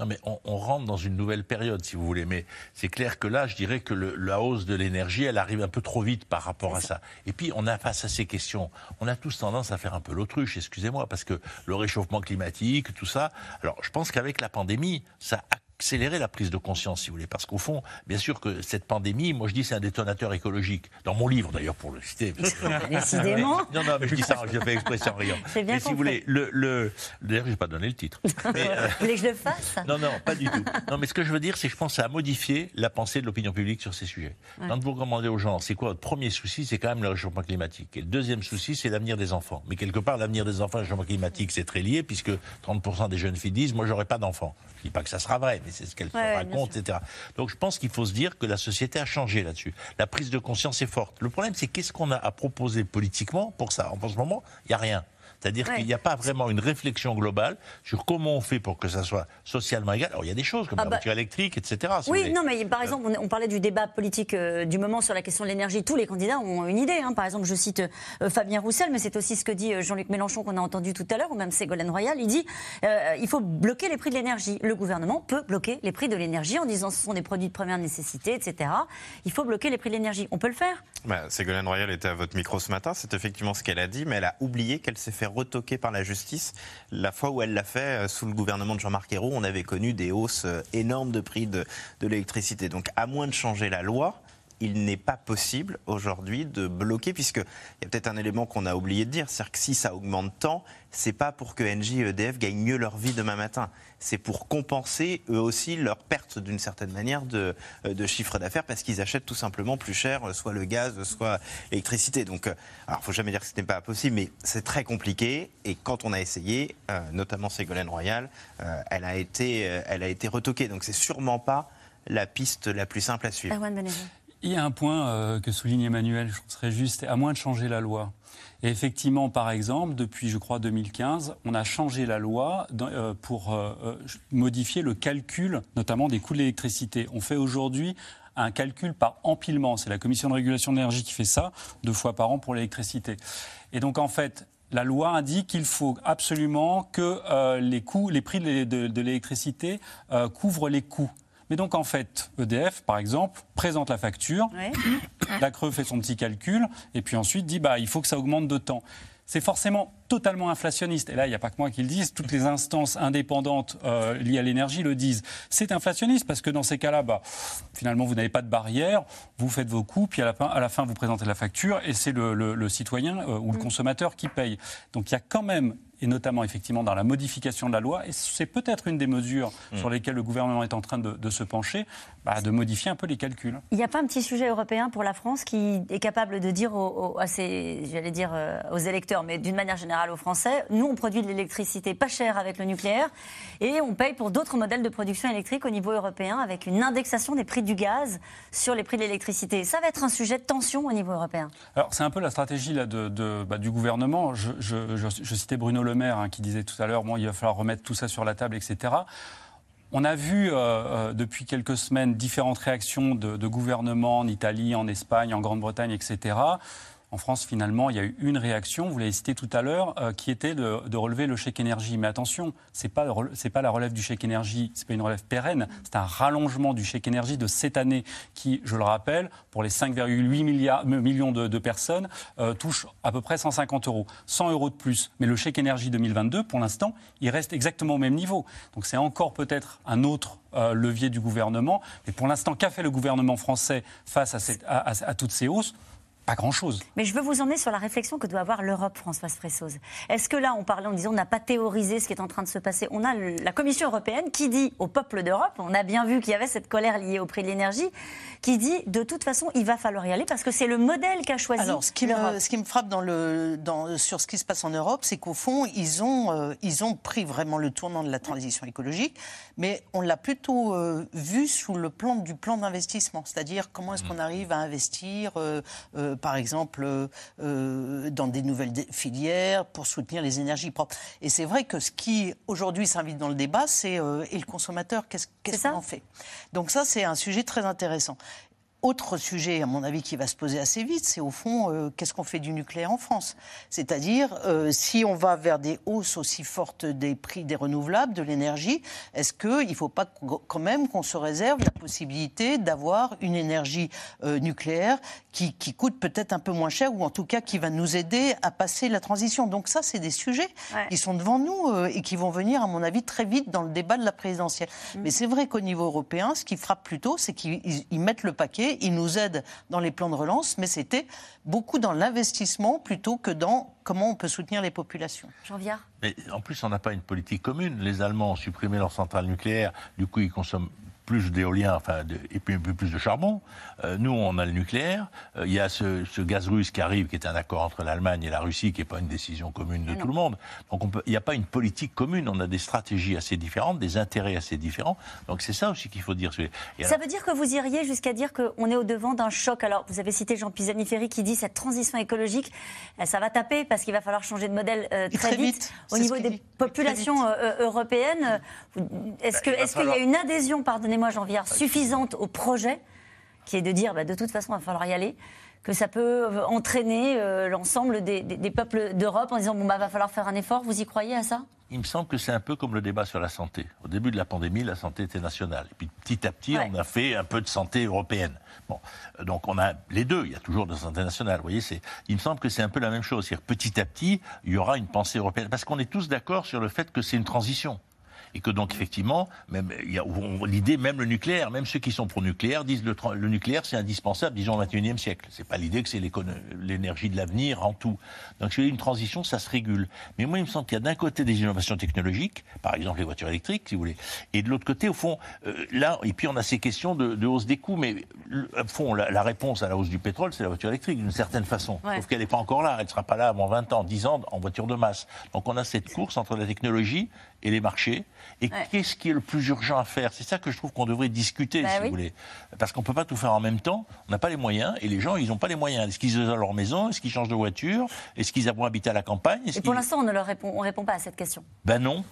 Non, mais on, rentre dans une nouvelle période, si vous voulez. Mais c'est clair que là, je dirais que la hausse de l'énergie, elle arrive un peu trop vite par rapport à ça. Et puis, on a face à ces questions, on a tous tendance à faire un peu l'autruche, excusez-moi, parce que le réchauffement climatique, tout ça. Alors, je pense qu'avec la pandémie, ça a accélérer la prise de conscience, si vous voulez. Parce qu'au fond, bien sûr que cette pandémie, moi je dis c'est un détonateur écologique. Dans mon livre, d'ailleurs, pour le citer. Décidément. non, non, mais je dis ça, je fais expression en riant. mais si vous voulez, le, le... d'ailleurs, je n'ai pas donné le titre. Mais, euh, Vous voulez que je le fasse? Non, non, pas du tout. Non, mais ce que je veux dire, c'est que je pense à modifier la pensée de l'opinion publique sur ces sujets. Quand vous recommandez aux gens, c'est quoi votre premier souci? C'est quand même le réchauffement climatique. Et le deuxième souci, c'est l'avenir des enfants. Mais quelque part, l'avenir des enfants et le réchauffement climatique, c'est très lié, puisque 30% des jeunes filles disent, moi, j'aurai pas d'enfants. Je dis pas que ça sera vrai, mais c'est ce qu'elles etc. Donc je pense qu'il faut se dire que la société a changé là-dessus. La prise de conscience est forte. Le problème, c'est qu'est-ce qu'on a à proposer politiquement pour ça? En ce moment, il n'y a rien. C'est-à-dire qu'il n'y a pas vraiment une réflexion globale sur comment on fait pour que ça soit socialement égal. Alors il y a des choses comme ah la bah voiture électrique, etc. oui, non, mais par exemple, on, parlait du débat politique euh, du moment sur la question de l'énergie. Tous les candidats ont une idée. Hein. Par exemple, je cite euh, Fabien Roussel, mais c'est aussi ce que dit euh, Jean-Luc Mélenchon qu'on a entendu tout à l'heure, ou même Ségolène Royal. Il dit il faut bloquer les prix de l'énergie. Le gouvernement peut bloquer les prix de l'énergie en disant ce sont des produits de première nécessité, etc. Il faut bloquer les prix de l'énergie. On peut le faire? Bah, Ségolène Royal était à votre micro ce matin. C'est effectivement ce qu'elle a dit, mais elle a oublié qu'elle s'est fait retoquer par la justice. La fois où elle l'a fait, euh, sous le gouvernement de Jean-Marc Ayrault, on avait connu des hausses euh, énormes de prix de, de l'électricité. Donc, à moins de changer la loi, il n'est pas possible aujourd'hui de bloquer, puisqu'il y a peut-être un élément qu'on a oublié de dire, c'est-à-dire que si ça augmente tant, c'est pas pour que Engie et EDF gagnent mieux leur vie demain matin. C'est pour compenser eux aussi leur perte d'une certaine manière de, euh, chiffre d'affaires parce qu'ils achètent tout simplement plus cher, euh, soit le gaz, soit l'électricité. Donc, euh, alors, faut jamais dire que ce n'est pas possible, mais c'est très compliqué. Et quand on a essayé, notamment Ségolène Royal, elle a été, elle a été retoquée. Donc, c'est sûrement pas la piste la plus simple à suivre. Il y a un point euh, que souligne Emmanuel, je serais juste, à moins de changer la loi. Effectivement, par exemple, depuis, je crois, 2015, on a changé la loi euh, pour euh, modifier le calcul, notamment des coûts de l'électricité. On fait aujourd'hui un calcul par empilement. C'est la Commission de régulation de l'énergie qui fait ça, deux fois par an pour l'électricité. Et donc, en fait, la loi indique qu'il faut absolument que les coûts, les prix de, l'électricité couvrent les coûts. Mais donc en fait, EDF, par exemple, présente la facture, la Creux fait son petit calcul, et puis ensuite dit bah il faut que ça augmente de temps. C'est forcément totalement inflationniste. Et là, il n'y a pas que moi qui le dise, toutes les instances indépendantes euh, liées à l'énergie le disent. C'est inflationniste parce que dans ces cas-là, bah, finalement, vous n'avez pas de barrière, vous faites vos coûts, puis à la fin, à la fin vous présentez la facture et c'est le, citoyen euh, ou le mm. consommateur qui paye. Donc il y a quand même et notamment effectivement dans la modification de la loi. Et c'est peut-être une des mesures mm. sur lesquelles le gouvernement est en train de, se pencher, bah, de modifier un peu les calculs. Il n'y a pas un petit sujet européen pour la France qui est capable de dire aux, à ses, j'allais dire euh, aux électeurs, mais d'une manière générale aux Français, nous on produit de l'électricité pas chère avec le nucléaire et on paye pour d'autres modèles de production électrique au niveau européen avec une indexation des prix du gaz sur les prix de l'électricité. Ça va être un sujet de tension au niveau européen. Alors c'est un peu la stratégie là, de, bah, du gouvernement. Je, je citais Bruno Le Maire hein, qui disait tout à l'heure, bon, il va falloir remettre tout ça sur la table, etc. On a vu euh, euh, depuis quelques semaines différentes réactions de, de gouvernements en Italie, en Espagne, en Grande-Bretagne, etc. En France, finalement, il y a eu une réaction, vous l'avez cité tout à l'heure, euh, qui était de, relever le chèque énergie. Mais attention, ce n'est pas, la relève du chèque énergie, ce n'est pas une relève pérenne, c'est un rallongement du chèque énergie de cette année qui, je le rappelle, pour les 5,8 millions de, personnes, euh, touche à peu près 150 euros. 100 euros de plus. Mais le chèque énergie 2022, pour l'instant, il reste exactement au même niveau. Donc c'est encore peut-être un autre euh, levier du gouvernement. Mais pour l'instant, qu'a fait le gouvernement français face à toutes ces hausses? Pas grand-chose. Mais je veux vous emmener sur la réflexion que doit avoir l'Europe, Françoise Fressoz. Est-ce que là, on parlait en disant on n'a pas théorisé ce qui est en train de se passer? On a la Commission européenne qui dit au peuple d'Europe, on a bien vu qu'il y avait cette colère liée au prix de l'énergie, qui dit de toute façon, il va falloir y aller parce que c'est le modèle qu'a choisi Alors, ce qui, me, ce qui me frappe dans le, dans, sur ce qui se passe en Europe, c'est qu'au fond, ils ont, euh, ils ont pris vraiment le tournant de la transition écologique, mais on l'a plutôt euh, vu sous le plan du plan d'investissement, c'est-à-dire comment est-ce qu'on arrive à investir. Euh, euh, par exemple, euh, dans des nouvelles filières pour soutenir les énergies propres. Et c'est vrai que ce qui aujourd'hui s'invite dans le débat, c'est et le consommateur, qu'est-ce qu'on en fait? Donc ça, c'est un sujet très intéressant. Autre sujet, à mon avis, qui va se poser assez vite, c'est au fond, euh, qu'est-ce qu'on fait du nucléaire en France? C'est-à-dire, euh, si on va vers des hausses aussi fortes des prix des renouvelables, de l'énergie, est-ce qu'il ne faut pas quand même qu'on se réserve la possibilité d'avoir une énergie euh, nucléaire qui, coûte peut-être un peu moins cher, ou en tout cas qui va nous aider à passer la transition? Donc ça, c'est des sujets qui sont devant nous et qui vont venir, à mon avis, très vite dans le débat de la présidentielle. Mm. Mais c'est vrai qu'au niveau européen, ce qui frappe plutôt, c'est qu'ils mettent le paquet il nous aide dans les plans de relance, mais c'était beaucoup dans l'investissement plutôt que dans comment on peut soutenir les populations. Jean Viard Mais en plus, on n'a pas une politique commune. Les Allemands ont supprimé leurs centrales nucléaires, du coup, ils consomment plus d'éolien, enfin, et puis un peu plus de charbon. Euh, nous, on a le nucléaire. Euh, il y a ce, gaz russe qui arrive, qui est un accord entre l'Allemagne et la Russie, qui n'est pas une décision commune de tout le monde. Donc, il n'y a pas une politique commune. On a des stratégies assez différentes, des intérêts assez différents. Donc, c'est ça aussi qu'il faut dire. ça veut dire que vous iriez jusqu'à dire qu'on est au devant d'un choc. Alors, vous avez cité Jean Pisani-Ferry qui dit cette transition écologique, euh, ça va taper parce qu'il va falloir changer de modèle très, vite. Au niveau des populations européennes, est-ce bah, qu'il y a une adhésion, pardonnez moi Jean Viard, suffisante au projet, qui est de dire bah, de toute façon, il va falloir y aller, que ça peut euh, entraîner euh, l'ensemble des, peuples d'Europe en disant bon, bah, va falloir faire un effort. Vous y croyez à ça? Il me semble que c'est un peu comme le débat sur la santé. Au début de la pandémie, la santé était nationale. Et puis petit à petit, on a fait un peu de santé européenne. Bon, donc on a les deux. Il y a toujours de santé nationale. Vous voyez, c'est. Il me semble que c'est un peu la même chose. C'est-à-dire petit à petit, il y aura une pensée européenne parce qu'on est tous d'accord sur le fait que c'est une transition et que donc effectivement, même l'idée, même le nucléaire, même ceux qui sont pro-nucléaire disent le, le nucléaire c'est indispensable, disons au XXIe siècle. C'est pas l'idée que c'est l'énergie de l'avenir en tout. Donc si une transition, ça se régule. Mais moi, il me semble qu'il y a d'un côté des innovations technologiques, par exemple les voitures électriques, si vous voulez, et de l'autre côté, au fond, euh, là, et puis on a ces questions de, hausse des coûts, mais au fond, la, réponse à la hausse du pétrole, c'est la voiture électrique d'une certaine façon. Sauf qu'elle n'est pas encore là, elle ne sera pas là avant 20 ans, 10 ans en voiture de masse. Donc on a cette course entre la technologie et les marchés. Et qu'est-ce qui est le plus urgent à faire? C'est ça que je trouve qu'on devrait discuter, bah si vous voulez. Parce qu'on ne peut pas tout faire en même temps. On n'a pas les moyens. Et les gens, ils n'ont pas les moyens. Est-ce qu'ils ont leur maison? Est-ce qu'ils changent de voiture? Est-ce qu'ils vont habiter à la campagne? Et pour l'instant, on ne leur répond, on répond pas à cette question. Ben non.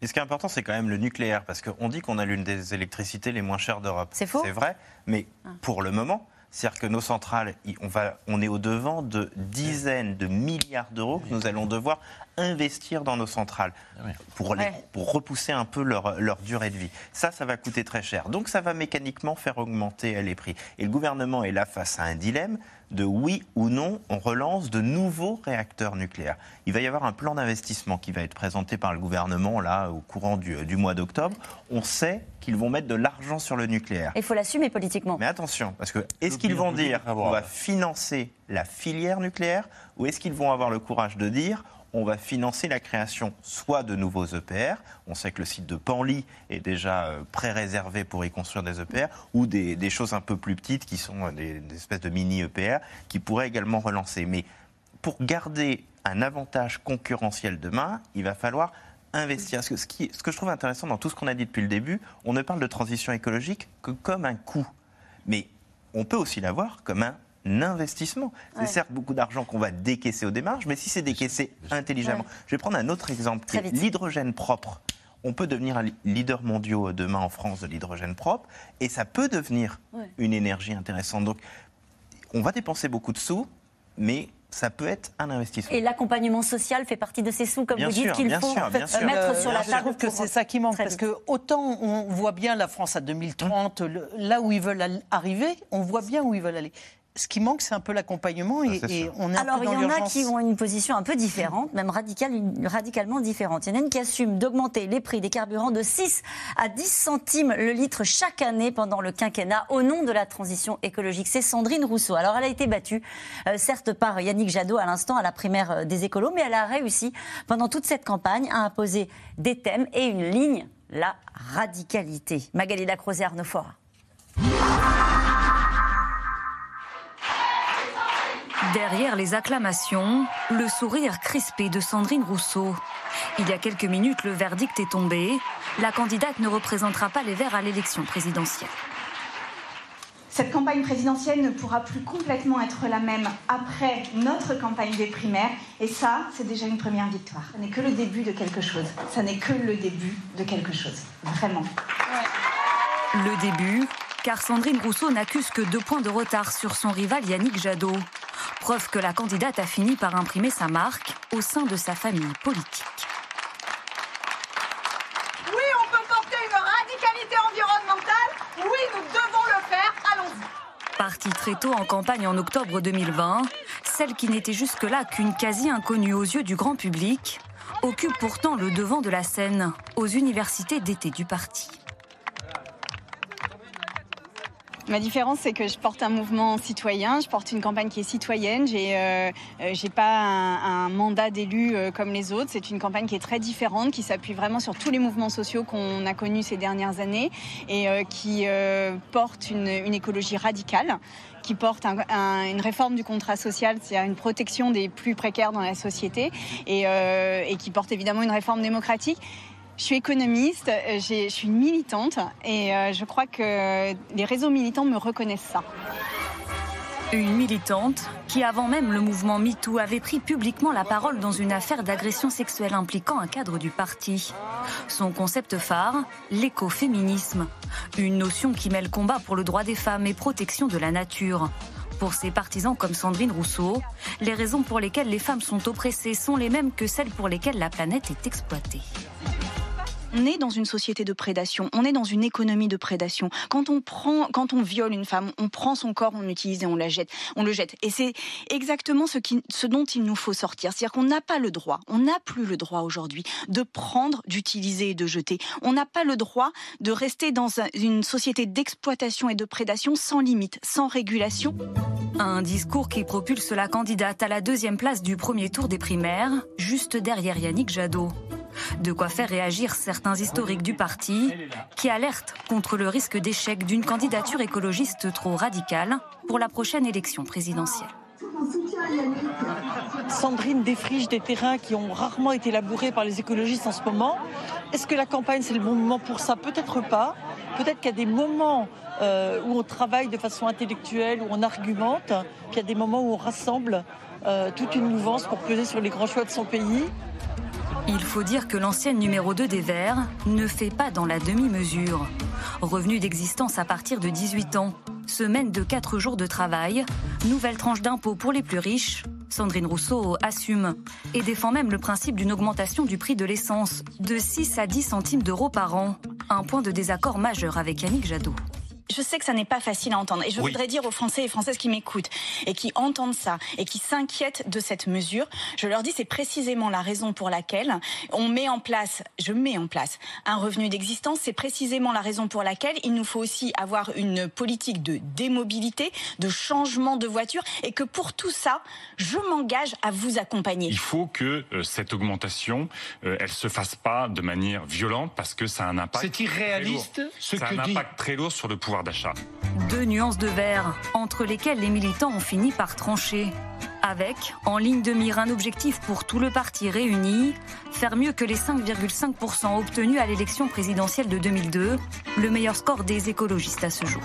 Et ce qui est important, c'est quand même le nucléaire, parce qu'on dit qu'on a l'une des électricités les moins chères d'Europe. C'est faux? C'est vrai, mais ah. pour le moment, c'est-à-dire que nos centrales, on, va, on est au devant de dizaines de milliards d'euros que nous allons devoir investir dans nos centrales ah pour, pour repousser un peu leur, leur, durée de vie. Ça, ça va coûter très cher. Donc ça va mécaniquement faire augmenter les prix. Et le gouvernement est là face à un dilemme de oui ou non, on relance de nouveaux réacteurs nucléaires. Il va y avoir un plan d'investissement qui va être présenté par le gouvernement là au courant du, du mois d'octobre. On sait qu'ils vont mettre de l'argent sur le nucléaire. Il faut l'assumer politiquement. Mais attention, parce que est-ce qu'ils vont dire on va financer la filière nucléaire ou est-ce qu'ils vont avoir le courage de dire on va financer la création soit de nouveaux EPR, on sait que le site de Panly est déjà euh, pré-réservé pour y construire des EPR, ou des, choses un peu plus petites qui sont euh, des, espèces de mini EPR qui pourraient également relancer. Mais pour garder un avantage concurrentiel demain, il va falloir investir. Ce que je trouve intéressant dans tout ce qu'on a dit depuis le début, on ne parle de transition écologique que comme un coût. Mais on peut aussi l'avoir comme un investissement. C'est certes beaucoup d'argent qu'on va décaisser aux démarches, mais si c'est décaissé intelligemment. Je vais prendre un autre exemple, l'hydrogène propre. On peut devenir un leader mondial demain en France de l'hydrogène propre, et ça peut devenir une énergie intéressante. Donc, on va dépenser beaucoup de sous, mais ça peut être un investissement. Et l'accompagnement social fait partie de ces sous, comme vous dites, qu'il faut mettre sur la table. Je trouve que c'est ça qui manque, parce que autant on voit bien la France à 2030, là où ils veulent arriver, on voit bien où ils veulent aller. Ce qui manque, c'est un peu l'accompagnement et, on est Alors, un peu dans il y en a qui ont une position un peu différente, même radicalement différente. Il y en a une qui assume d'augmenter les prix des carburants de 6 à 10 centimes le litre chaque année pendant le quinquennat au nom de la transition écologique. C'est Sandrine Rousseau. Alors, elle a été battue, euh, certes par Yannick Jadot à l'instant à la primaire euh, des écolos, mais elle a réussi pendant toute cette campagne à imposer des thèmes et une ligne, la radicalité. Magali Lacrozet, Arnaud Fora. Derrière les acclamations, le sourire crispé de Sandrine Rousseau. Il y a quelques minutes, le verdict est tombé. La candidate ne représentera pas les Verts à l'élection présidentielle. Cette campagne présidentielle ne pourra plus complètement être la même après notre campagne des primaires. Et ça, c'est déjà une première victoire. Ce n'est que le début de quelque chose. Ça n'est que le début de quelque chose. Vraiment. Le début, car Sandrine Rousseau n'accuse que deux points de retard sur son rival Yannick Jadot. Preuve que la candidate a fini par imprimer sa marque au sein de sa famille politique. Oui, on peut porter une radicalité environnementale. Oui, nous devons le faire. Allons-y. Partie très tôt en campagne en octobre 2020, celle qui n'était jusque-là qu'une quasi-inconnue aux yeux du grand public, occupe pourtant le devant de la scène aux universités d'été du parti. Ma différence, c'est que je porte un mouvement citoyen, je porte une campagne qui est citoyenne. J'ai euh, euh pas un, mandat d'élu euh, comme les autres. C'est une campagne qui est très différente, qui s'appuie vraiment sur tous les mouvements sociaux qu'on a connus ces dernières années et qui porte une, écologie radicale qui porte une réforme du contrat social, c'est-à-dire une protection des plus précaires dans la société, et qui porte évidemment une réforme démocratique. Je suis économiste, euh, je suis une militante et euh, je crois que les réseaux militants me reconnaissent ça. Une militante qui, avant même le mouvement MeToo, avait pris publiquement la parole dans une affaire d'agression sexuelle impliquant un cadre du parti. Son concept phare, l'écoféminisme. Une notion qui mêle combat pour le droit des femmes et protection de la nature. Pour ses partisans comme Sandrine Rousseau, les raisons pour lesquelles les femmes sont oppressées sont les mêmes que celles pour lesquelles la planète est exploitée. On est dans une société de prédation, on est dans une économie de prédation. Quand on prend, quand on viole une femme, on prend son corps, on l'utilise et on la jette, on le jette. Et c'est exactement ce, ce dont il nous faut sortir. C'est-à-dire qu'on n'a pas le droit, on n'a plus le droit aujourd'hui de prendre, d'utiliser et de jeter. On n'a pas le droit de rester dans une société d'exploitation et de prédation sans limite, sans régulation. Un discours qui propulse la candidate à la deuxième place du premier tour des primaires, juste derrière Yannick Jadot. De quoi faire réagir certains historiques du parti qui alertent contre le risque d'échec d'une candidature écologiste trop radicale pour la prochaine élection présidentielle. Sandrine défriche des terrains qui ont rarement été labourés par les écologistes en ce moment. Est-ce que la campagne, c'est le bon moment pour ça? Peut-être pas. Peut-être qu'il y a des moments euh, où on travaille de façon intellectuelle, où on argumente, qu'il y a des moments où on rassemble euh, toute une mouvance pour peser sur les grands choix de son pays. Il faut dire que l'ancienne numéro 2 des Verts ne fait pas dans la demi-mesure. Revenu d'existence à partir de 18 ans, semaine de 4 jours de travail, nouvelle tranche d'impôt pour les plus riches, Sandrine Rousseau assume. Et défend même le principe d'une augmentation du prix de l'essence de 6 à 10 centimes d'euros par an, un point de désaccord majeur avec Yannick Jadot je sais que ça n'est pas facile à entendre. Et je voudrais dire aux Français et Françaises qui m'écoutent et qui entendent ça et qui s'inquiètent de cette mesure, je leur dis c'est précisément la raison pour laquelle on met en place, je mets en place un revenu d'existence. C'est précisément la raison pour laquelle il nous faut aussi avoir une politique de démobilité, de changement de voiture et que pour tout ça, je m'engage à vous accompagner. Il faut que euh, cette augmentation, euh, elle se fasse pas de manière violente parce que ça a un impact. C'est irréaliste ce ça a un impact très lourd sur le pouvoir d'achat. Deux nuances de vert entre lesquelles les militants ont fini par trancher. Avec, en ligne de mire, un objectif pour tout le parti réuni, faire mieux que les 5,5% obtenus à l'élection présidentielle de 2002, le meilleur score des écologistes à ce jour.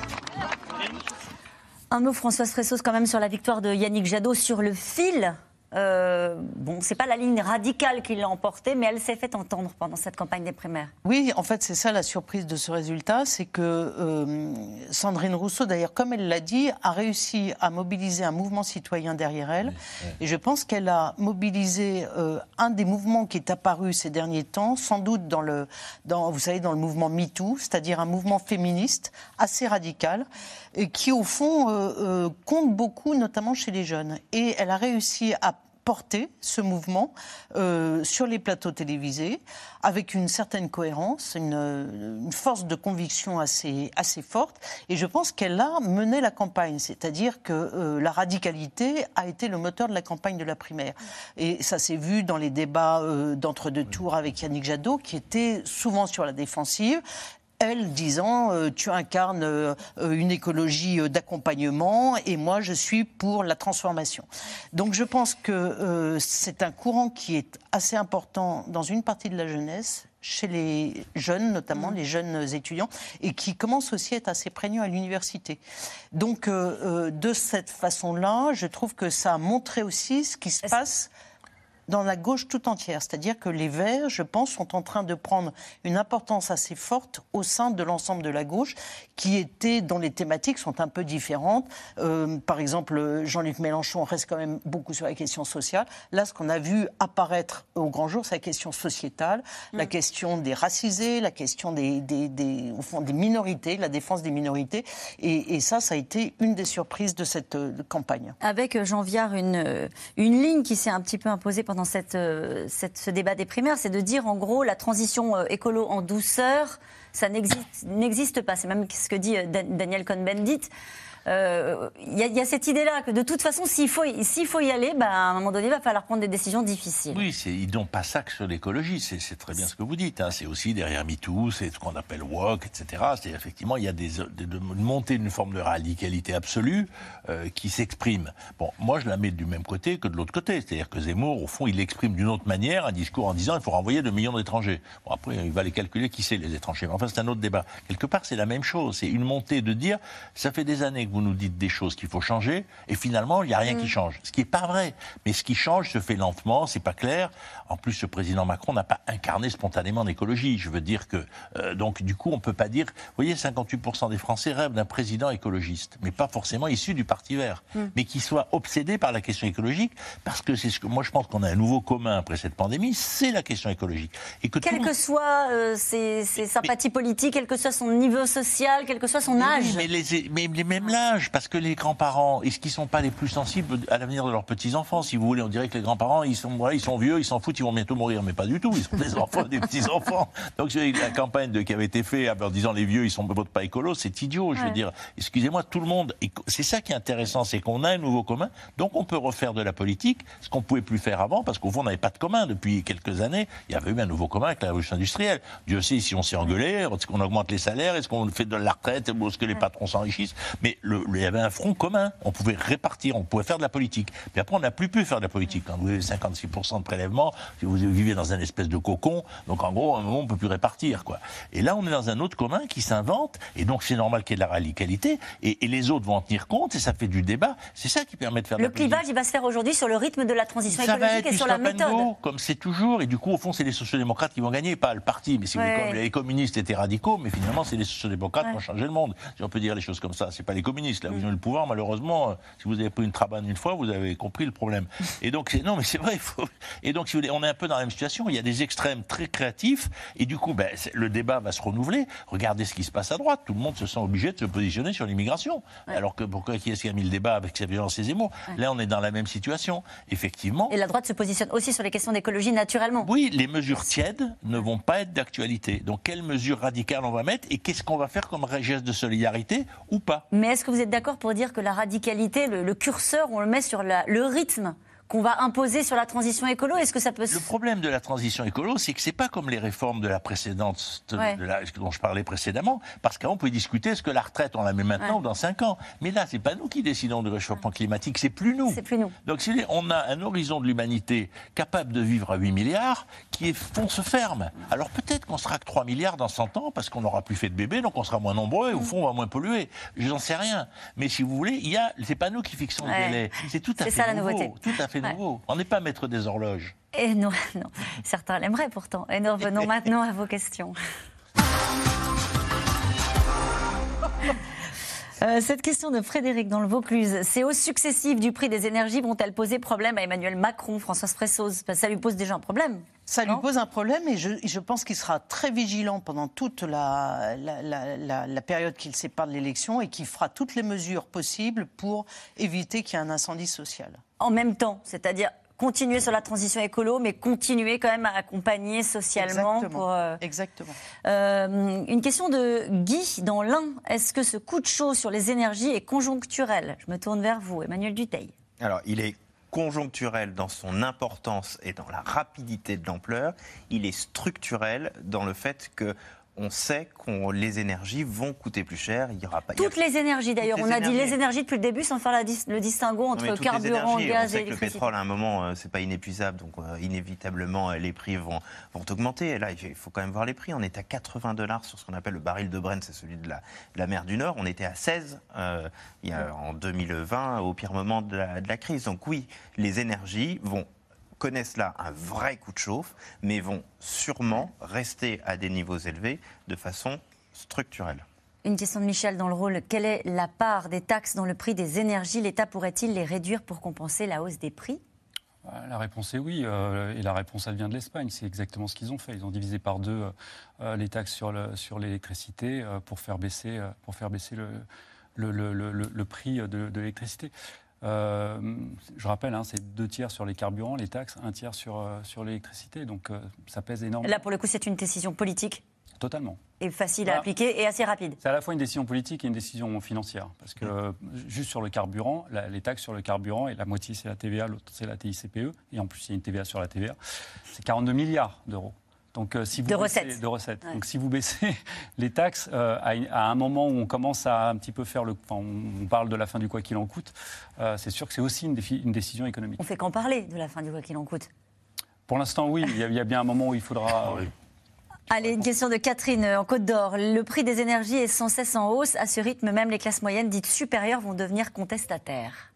Un mot, Françoise Fressos, quand même, sur la victoire de Yannick Jadot sur le fil Euh, bon, c'est pas la ligne radicale qui l'a emportée, mais elle s'est fait entendre pendant cette campagne des primaires. Oui, en fait, c'est ça la surprise de ce résultat, c'est que euh, Sandrine Rousseau, d'ailleurs, comme elle l'a dit, a réussi à mobiliser un mouvement citoyen derrière elle. Et je pense qu'elle a mobilisé euh, un des mouvements qui est apparu ces derniers temps, sans doute dans le, dans, vous savez, dans le mouvement MeToo, c'est-à-dire un mouvement féministe assez radical, et qui, au fond, compte beaucoup, notamment chez les jeunes. Et elle a réussi à porter ce mouvement euh, sur les plateaux télévisés avec une certaine cohérence, une, force de conviction assez, assez forte. Et je pense qu'elle a mené la campagne, c'est-à-dire que euh, la radicalité a été le moteur de la campagne de la primaire. Et ça s'est vu dans les débats euh, d'entre-deux tours avec Yannick Jadot, qui était souvent sur la défensive elle disant euh, tu incarnes euh, une écologie euh, d'accompagnement et moi je suis pour la transformation. Donc je pense que c'est un courant qui est assez important dans une partie de la jeunesse chez les jeunes, notamment mmh. les jeunes étudiants, et qui commence aussi à être assez prégnant à l'université. Donc, de cette façon-là, je trouve que ça a montré aussi ce qui se passe dans la gauche tout entière. C'est-à-dire que les Verts, je pense, sont en train de prendre une importance assez forte au sein de l'ensemble de la gauche, qui était, dont les thématiques sont un peu différentes. Euh, par exemple, Jean-Luc Mélenchon reste quand même beaucoup sur la question sociale. Là, ce qu'on a vu apparaître au grand jour, c'est la question sociétale, la mm. question des racisés, la question des, des, au fond, des minorités, la défense des minorités. Et, ça, ça a été une des surprises de cette euh, campagne. Avec Jean Viard, une, une ligne qui s'est un petit peu imposée pendant dans euh, ce débat des primaires, c'est de dire en gros la transition euh, écolo en douceur, ça n'existe pas. C'est même ce que dit euh, Daniel Cohn-Bendit. Il euh, y, a cette idée-là que de toute façon, s'il faut, s'il faut y aller, bah, à un moment donné, il va falloir prendre des décisions difficiles. Oui, ils n'ont pas ça que sur l'écologie. C'est, très bien ce que vous dites. Hein. C'est aussi derrière MeToo, c'est ce qu'on appelle woke, etc. C'est effectivement, il y a des, de, montée d'une forme de radicalité absolue euh, qui s'exprime. Bon, moi, je la mets du même côté que de l'autre côté. C'est-à-dire que Zemmour, au fond, il exprime d'une autre manière un discours en disant il faut renvoyer 2 millions d'étrangers. Bon, après, il va les calculer qui c'est les étrangers. Mais enfin, c'est un autre débat. Quelque part, c'est la même chose. C'est une montée de dire ça fait des années que vous nous dites des choses qu'il faut changer, et finalement, il n'y a rien qui mm. change. Ce qui n'est pas vrai. Mais ce qui change se fait lentement, c'est pas clair. En plus, ce président Macron n'a pas incarné spontanément l'écologie. Je veux dire que, euh, donc, du coup, on ne peut pas dire. Vous voyez, 58% des Français rêvent d'un président écologiste, mais pas forcément issu du Parti vert, mm. mais qui soit obsédé par la question écologique, parce que c'est ce que moi je pense qu'on a un nouveau commun après cette pandémie, c'est la question écologique. Et que quelle que soit euh, ses, sympathies politiques, quel que soit son niveau social, quel que soit son âge. mais, les, mais les mêmes l'âge, parce que les grands-parents, est-ce qu'ils ne sont pas les plus sensibles à l'avenir de leurs petits-enfants? Si vous voulez, on dirait que les grands-parents, ils sont, voilà, ils sont vieux, ils s'en foutent, ils vont bientôt mourir. Mais pas du tout, ils sont des enfants, des petits-enfants. Donc la campagne de, qui avait été faite en disant les vieux, ils ne votent pas écolo, c'est idiot. Je veux dire, excusez-moi, tout le monde. C'est ça qui est intéressant, c'est qu'on a un nouveau commun. Donc on peut refaire de la politique, ce qu'on ne pouvait plus faire avant, parce qu'au fond, on n'avait pas de commun. Depuis quelques années, il y avait eu un nouveau commun avec la révolution industrielle. Dieu sait si on s'est engueulé, est-ce qu'on augmente les salaires, est-ce qu'on fait de la retraite, est-ce que les patrons s'enrichissent. Mais le, il y avait un front commun. On pouvait répartir, on pouvait faire de la politique. Puis après, on n'a plus pu faire de la politique. Quand vous avez 56% de prélèvement, si vous vivez dans un espèce de cocon, donc en gros, à un moment, on ne peut plus répartir. Quoi. Et là, on est dans un autre commun qui s'invente, et donc c'est normal qu'il y ait de la radicalité, et, les autres vont en tenir compte, et ça fait du débat. C'est ça qui permet de faire le de la clivage, il va se faire aujourd'hui sur le rythme de la transition écologique et sur la méthode. comme c'est toujours, et du coup, au fond, c'est les sociodémocrates qui vont gagner, pas le parti. Mais si vous comme les communistes étaient radicaux, mais finalement, c'est les sociodémocrates qui vont changer le monde. Si on peut dire les choses comme ça, c'est pas les communistes. Là, vous ont le pouvoir, malheureusement, si vous avez pris une trabane une fois, vous avez compris le problème. Et donc, non, mais c'est vrai. Faut... Et donc, si vous voulez, on est un peu dans la même situation. Il y a des extrêmes très créatifs, et du coup, ben, le débat va se renouveler. Regardez ce qui se passe à droite. Tout le monde se sent obligé de se positionner sur l'immigration. Alors que pourquoi qui est-ce qui a mis le débat avec sa violence et ses mots Là, on est dans la même situation. Effectivement. Et la droite se positionne aussi sur les questions d'écologie naturellement. Oui, les mesures tièdes ne vont pas être d'actualité. Donc, quelles mesures radicales on va mettre et qu'est-ce qu'on va faire comme geste de solidarité ou pas? Mais est-ce que vous êtes d'accord pour dire que la radicalité, le, curseur, on le met sur le rythme qu'on va imposer sur la transition écolo Est-ce que ça peut Le problème de la transition écolo, c'est que c'est pas comme les réformes de la précédente, dont je parlais précédemment, parce qu'avant on pouvait discuter est-ce que la retraite on la met maintenant ou dans 5 ans. Mais là, c'est pas nous qui décidons du réchauffement climatique, c'est plus nous. C'est plus nous. Donc on a un horizon de l'humanité capable de vivre à 8 milliards, qui est, fond se ferme. Alors peut-être qu'on sera que 3 milliards dans 100 ans parce qu'on n'aura plus fait de bébés, donc on sera moins nombreux et au mm. fond on va moins polluer. Je n'en sais rien. Mais si vous voulez, il y a, c'est pas nous qui fixons le délai. C'est tout à fait ça, nouveau, la nouveauté. tout à fait fait nouveau. On n'est pas maître des horloges. Et non, non, certains l'aimeraient pourtant. Et nous revenons maintenant à vos questions. Euh, cette question de Frédéric dans le Vaucluse, ces hausses successives du prix des énergies vont-elles poser problème à Emmanuel Macron, François Fressoz Ça lui pose déjà un problème. Ça lui pose un problème et je, je pense qu'il sera très vigilant pendant toute la, la, la, la période qu'il sépare de l'élection et qu'il fera toutes les mesures possibles pour éviter qu'il y ait un incendie social. En même temps, c'est-à-dire continuer sur la transition écolo, mais continuer quand même à accompagner socialement. Exactement. Pour, euh, Exactement. euh, une question de Guy dans l'Ain. Est-ce que ce coup de chaud sur les énergies est conjoncturel? Je me tourne vers vous, Emmanuel Duteil. Alors, il est conjoncturel dans son importance et dans la rapidité de l'ampleur. Il est structurel dans le fait que on sait que les énergies vont coûter plus cher. Il y aura pas. il y a- Toutes les énergies d'ailleurs. On a dit les énergies depuis le début sans faire la dis- le distinguo Non, entre les carburant, énergies, gaz on sait et que le pétrole, à un moment, euh, c'est pas inépuisable, donc euh, inévitablement, euh, les prix vont, vont augmenter. Et là, il faut quand même voir les prix. On est à 80 dollars sur ce qu'on appelle le baril de Brent, c'est celui de la, de la mer du Nord. On était à 16 euh, il y a, en 2020, au pire moment de la, de la crise. Donc oui, les énergies vont connaissent là un vrai coup de chauffe, mais vont sûrement rester à des niveaux élevés de façon structurelle. Une question de Michel dans le rôle. Quelle est la part des taxes dans le prix des énergies? L'État pourrait-il les réduire pour compenser la hausse des prix? Euh, La réponse est oui, euh, et la réponse elle vient de l'Espagne. C'est exactement ce qu'ils ont fait. Ils ont divisé par deux euh, les taxes sur le- sur l'électricité euh, pour faire baisser pour faire baisser le le, le- le- le- le prix de, de l'électricité. Euh, je rappelle, hein, c'est deux tiers sur les carburants, les taxes, un tiers sur euh, sur l'électricité. Donc euh, ça pèse énormément. Là, pour le coup, c'est une décision politique Totalement. et facile à appliquer et assez rapide. C'est à la fois une décision politique et une décision financière. Parce que juste sur le carburant, la- les taxes sur le carburant, et la moitié c'est la TVA, l'autre c'est la TICPE, et en plus il y a une TVA sur la TVA, c'est 42 milliards d'euros. Donc, euh, si vous De baissez- recettes. De recettes. Ouais. Donc si vous baissez les taxes euh, à, un moment où on commence à un petit peu faire le... Enfin, on, on parle de la fin du quoi qu'il en coûte, euh, c'est sûr que c'est aussi une, défi- une décision économique. On fait qu'en parler de la fin du quoi qu'il en coûte. Pour l'instant, oui, il y, a, il y a bien un moment où il faudra... Allez, une question de Catherine en Côte d'Or. Le prix des énergies est sans cesse en hausse. À ce rythme, même les classes moyennes dites supérieures vont devenir contestataires.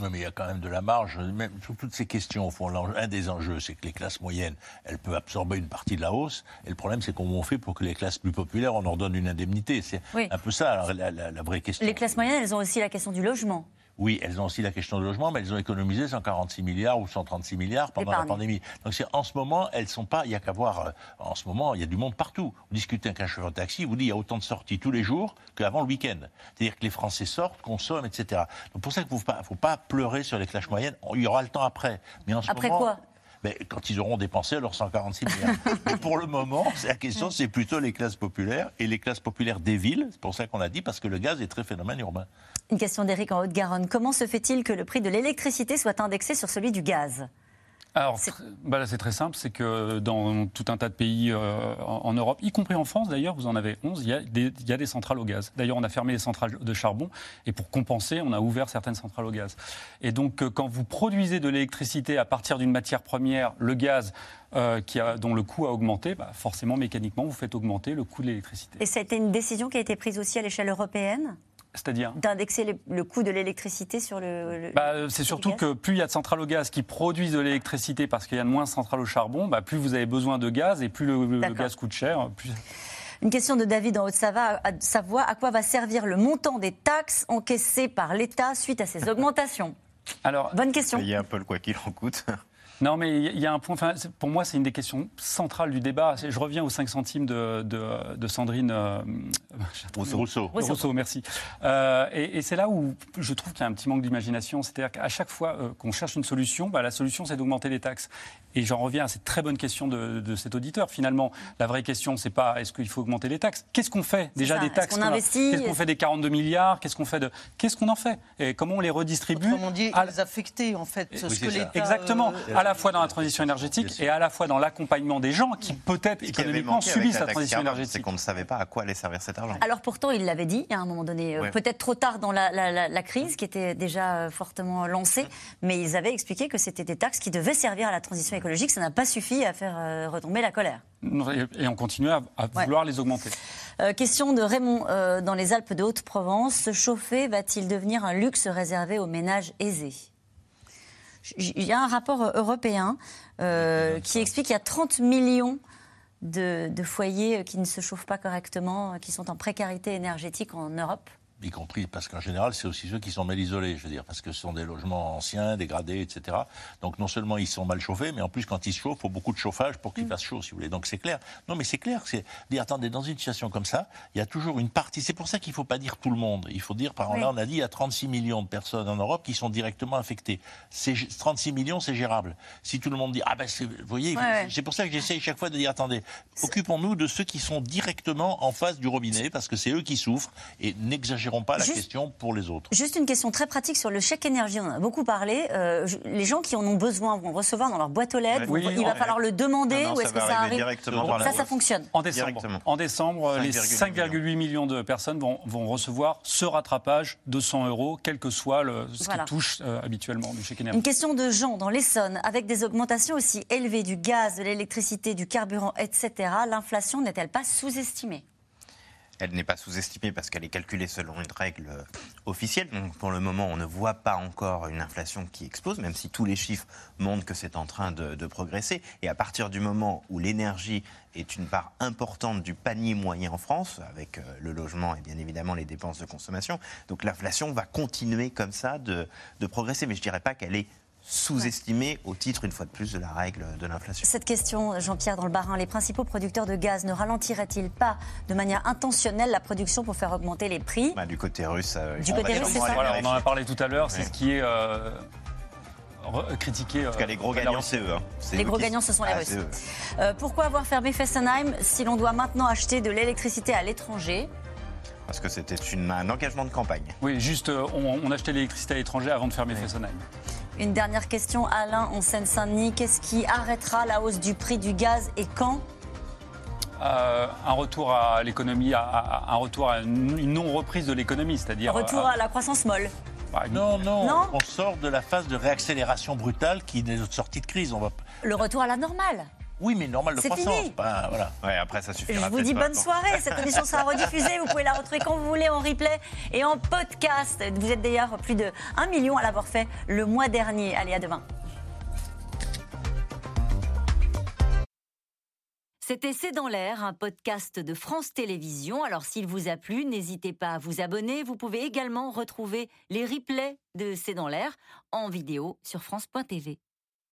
Oui, mais il y a quand même de la marge. Même sur toutes ces questions, au fond, un des enjeux, c'est que les classes moyennes, elles peuvent absorber une partie de la hausse. Et le problème, c'est comment on fait pour que les classes plus populaires, on leur donne une indemnité. C'est Oui. un peu ça, alors, la, la- la vraie question. Les classes moyennes, elles ont aussi la question du logement. Oui, elles ont aussi la question du logement, mais elles ont économisé 146 milliards ou 136 milliards pendant la pandémie. Donc c'est en ce moment, elles sont pas. Il y a qu'à voir. euh, En ce moment, il y a du monde partout. Vous discutez avec un chauffeur de taxi, vous dit il y a autant de sorties tous les jours qu'avant le week-end. C'est-à-dire que les Français sortent, consomment, etc. Donc pour ça qu'il ne faut pas, faut pas pleurer sur les classes moyennes. Il y aura le temps après. Mais en ce Après moment, quoi? ben, quand ils auront dépensé leurs 146 milliards. Mais pour le moment, la question, c'est plutôt les classes populaires et les classes populaires des villes. C'est pour ça qu'on a dit, parce que le gaz est très phénomène urbain. Une question d'Éric en Haute-Garonne. Comment se fait-il que le prix de l'électricité soit indexé sur celui du gaz? Alors, bah là, c'est très simple, c'est que dans tout un tas de pays euh, en, en Europe, y compris en France d'ailleurs, vous en avez 11, il y, a des, il y a des centrales au gaz. D'ailleurs, on a fermé les centrales de charbon et pour compenser, on a ouvert certaines centrales au gaz. Et donc, euh, quand vous produisez de l'électricité à partir d'une matière première, le gaz, euh, qui a, dont le coût a augmenté, bah, forcément, mécaniquement, vous faites augmenter le coût de l'électricité. Et ça a été une décision qui a été prise aussi à l'échelle européenne? C'est-à-dire d'indexer le, le coût de l'électricité sur le. le- Bah, le c'est surtout que plus il y a de centrales au gaz qui produisent de l'électricité parce qu'il y a de moins de centrales au charbon, bah, plus vous avez besoin de gaz et plus le, gaz coûte cher. Plus... Une question de David en Haute-Savoie. À Savoie, à quoi va servir le montant des taxes encaissées par l'État suite à ces augmentations? Alors, Bonne question. Payer un peu le quoi qu'il en coûte. Non, mais il y a- un point. enfin, pour moi, c'est une des questions centrales du débat. Je reviens aux 5 centimes de, de- de Sandrine euh, Rousseau. Rousseau. Rousseau, merci. Euh, et et c'est là où je trouve qu'il y a un petit manque d'imagination. C'est-à-dire qu'à chaque fois euh, qu'on cherche une solution, bah, la solution, c'est d'augmenter les taxes. Et j'en reviens à cette très bonne question de, de cet auditeur. Finalement, la vraie question, c'est pas est-ce qu'il faut augmenter les taxes? Qu'est-ce qu'on fait déjà ça. des taxes qu'on a? investit? Qu'est-ce qu'on fait des 42 milliards? Qu'est-ce qu'on fait de Qu'est-ce qu'on en fait? Et comment on les redistribue Autrement dit, à- les affecter, en fait, ce que l'État... Exactement, euh, à la fois dans la transition énergétique et à la fois dans l'accompagnement des gens qui peut-être qui économiquement subissent la transition carbone, énergétique. C'est qu'on ne savait pas à quoi allait servir cet argent. Alors pourtant, il l'avait dit à un moment donné, euh, Ouais. peut-être trop tard dans la, la- la- la crise qui était déjà euh, fortement lancée, mais ils avaient expliqué que c'était des taxes qui devaient servir à la transition écologique. Ça n'a pas suffi à faire euh, retomber la colère. Et on continue à, à vouloir les augmenter. Euh, question de Raymond euh, dans les Alpes de Haute-Provence. Se chauffer va-t-il devenir un luxe réservé aux ménages aisés? Il y a un rapport européen qui explique qu'il y a 30 millions de, foyers qui ne se chauffent pas correctement, qui sont en précarité énergétique en Europe y compris parce qu'en général, c'est aussi ceux qui sont mal isolés, je veux dire, parce que ce sont des logements anciens, dégradés, etc. Donc non seulement ils sont mal chauffés, mais en plus quand ils se chauffent, il faut beaucoup de chauffage pour qu'ils mm. fassent chaud, si vous voulez. Donc c'est clair. Non, mais c'est clair. C'est dire, attendez, dans une situation comme ça, il y a toujours une partie. C'est pour ça qu'il ne faut pas dire tout le monde. Il faut dire, par exemple, là, on a dit, il y a 36 millions de personnes en Europe qui sont directement affectées. 36 millions, c'est gérable. Si tout le monde dit, ah ben, vous voyez, c'est pour ça que j'essaye chaque fois de dire, attendez, occupons-nous de ceux qui sont directement en face du robinet, parce que c'est eux qui souffrent, et n'exagérons pas la question pour les autres. Juste une question très pratique sur le chèque énergie. On en a beaucoup parlé. Euh, les gens qui en ont besoin vont recevoir dans leur boîte aux lettres. il va falloir le demander ou est-ce que ça arrive directement Ça, ça fonctionne. En décembre, en décembre les 5,8 millions de personnes vont, vont, recevoir ce rattrapage de 100 euros, quel que soit le, ce qui touche euh, habituellement du chèque énergie. Une question de Jean dans l'Essonne. Avec des augmentations aussi élevées du gaz, de l'électricité, du carburant, etc., l'inflation n'est-elle pas sous-estimée? Elle n'est pas sous-estimée parce qu'elle est calculée selon une règle officielle. Donc pour le moment, on ne voit pas encore une inflation qui explose, même si tous les chiffres montrent que c'est en train de, progresser. Et à partir du moment où l'énergie est une part importante du panier moyen en France, avec euh, le logement et bien évidemment les dépenses de consommation, donc l'inflation va continuer comme ça de, de progresser. Mais je ne dirais pas qu'elle est sous-estimé au titre, une fois de plus, de la règle de l'inflation. Cette question, Jean-Pierre, dans le Barin, les principaux producteurs de gaz ne ralentiraient-ils pas de manière intentionnelle la production pour faire augmenter les prix? Bah, Du côté russe, euh, du côté russe, c'est ça On en a parlé tout à l'heure, c'est ce qui est. Euh, critiqué. En tout cas, les gros gagnants, c'est eux. Hein. Les gros gagnants, ce sont les ah, Russes. Euh, pourquoi avoir fermé Fessenheim si l'on doit maintenant acheter de l'électricité à l'étranger? Parce que c'était un engagement de campagne. Oui, juste, on, achetait l'électricité à l'étranger avant de fermer Fessenheim. Une dernière question, Alain, en Seine-Saint-Denis. Qu'est-ce qui arrêtera la hausse du prix du gaz et quand euh, un retour à l'économie, un retour à une non-reprise de l'économie, c'est-à-dire... Un retour euh, à la croissance molle bah, non, non, on sort de la phase de réaccélération brutale qui est notre sortie de crise. On va... Le retour à la normale oui, mais normal de croissance. Fini. voilà. Ouais, après, ça suffira. Je vous dis bonne soirée. Cette émission sera rediffusée. Vous pouvez la retrouver quand vous voulez en replay et en podcast. Vous êtes d'ailleurs plus de 1 million à l'avoir fait le mois dernier. Allez, à demain. C'était C'est dans l'air, un podcast de France Télévisions. Alors s'il vous a plu, n'hésitez pas à vous abonner. Vous pouvez également retrouver les replays de C'est dans l'air en vidéo sur France.tv.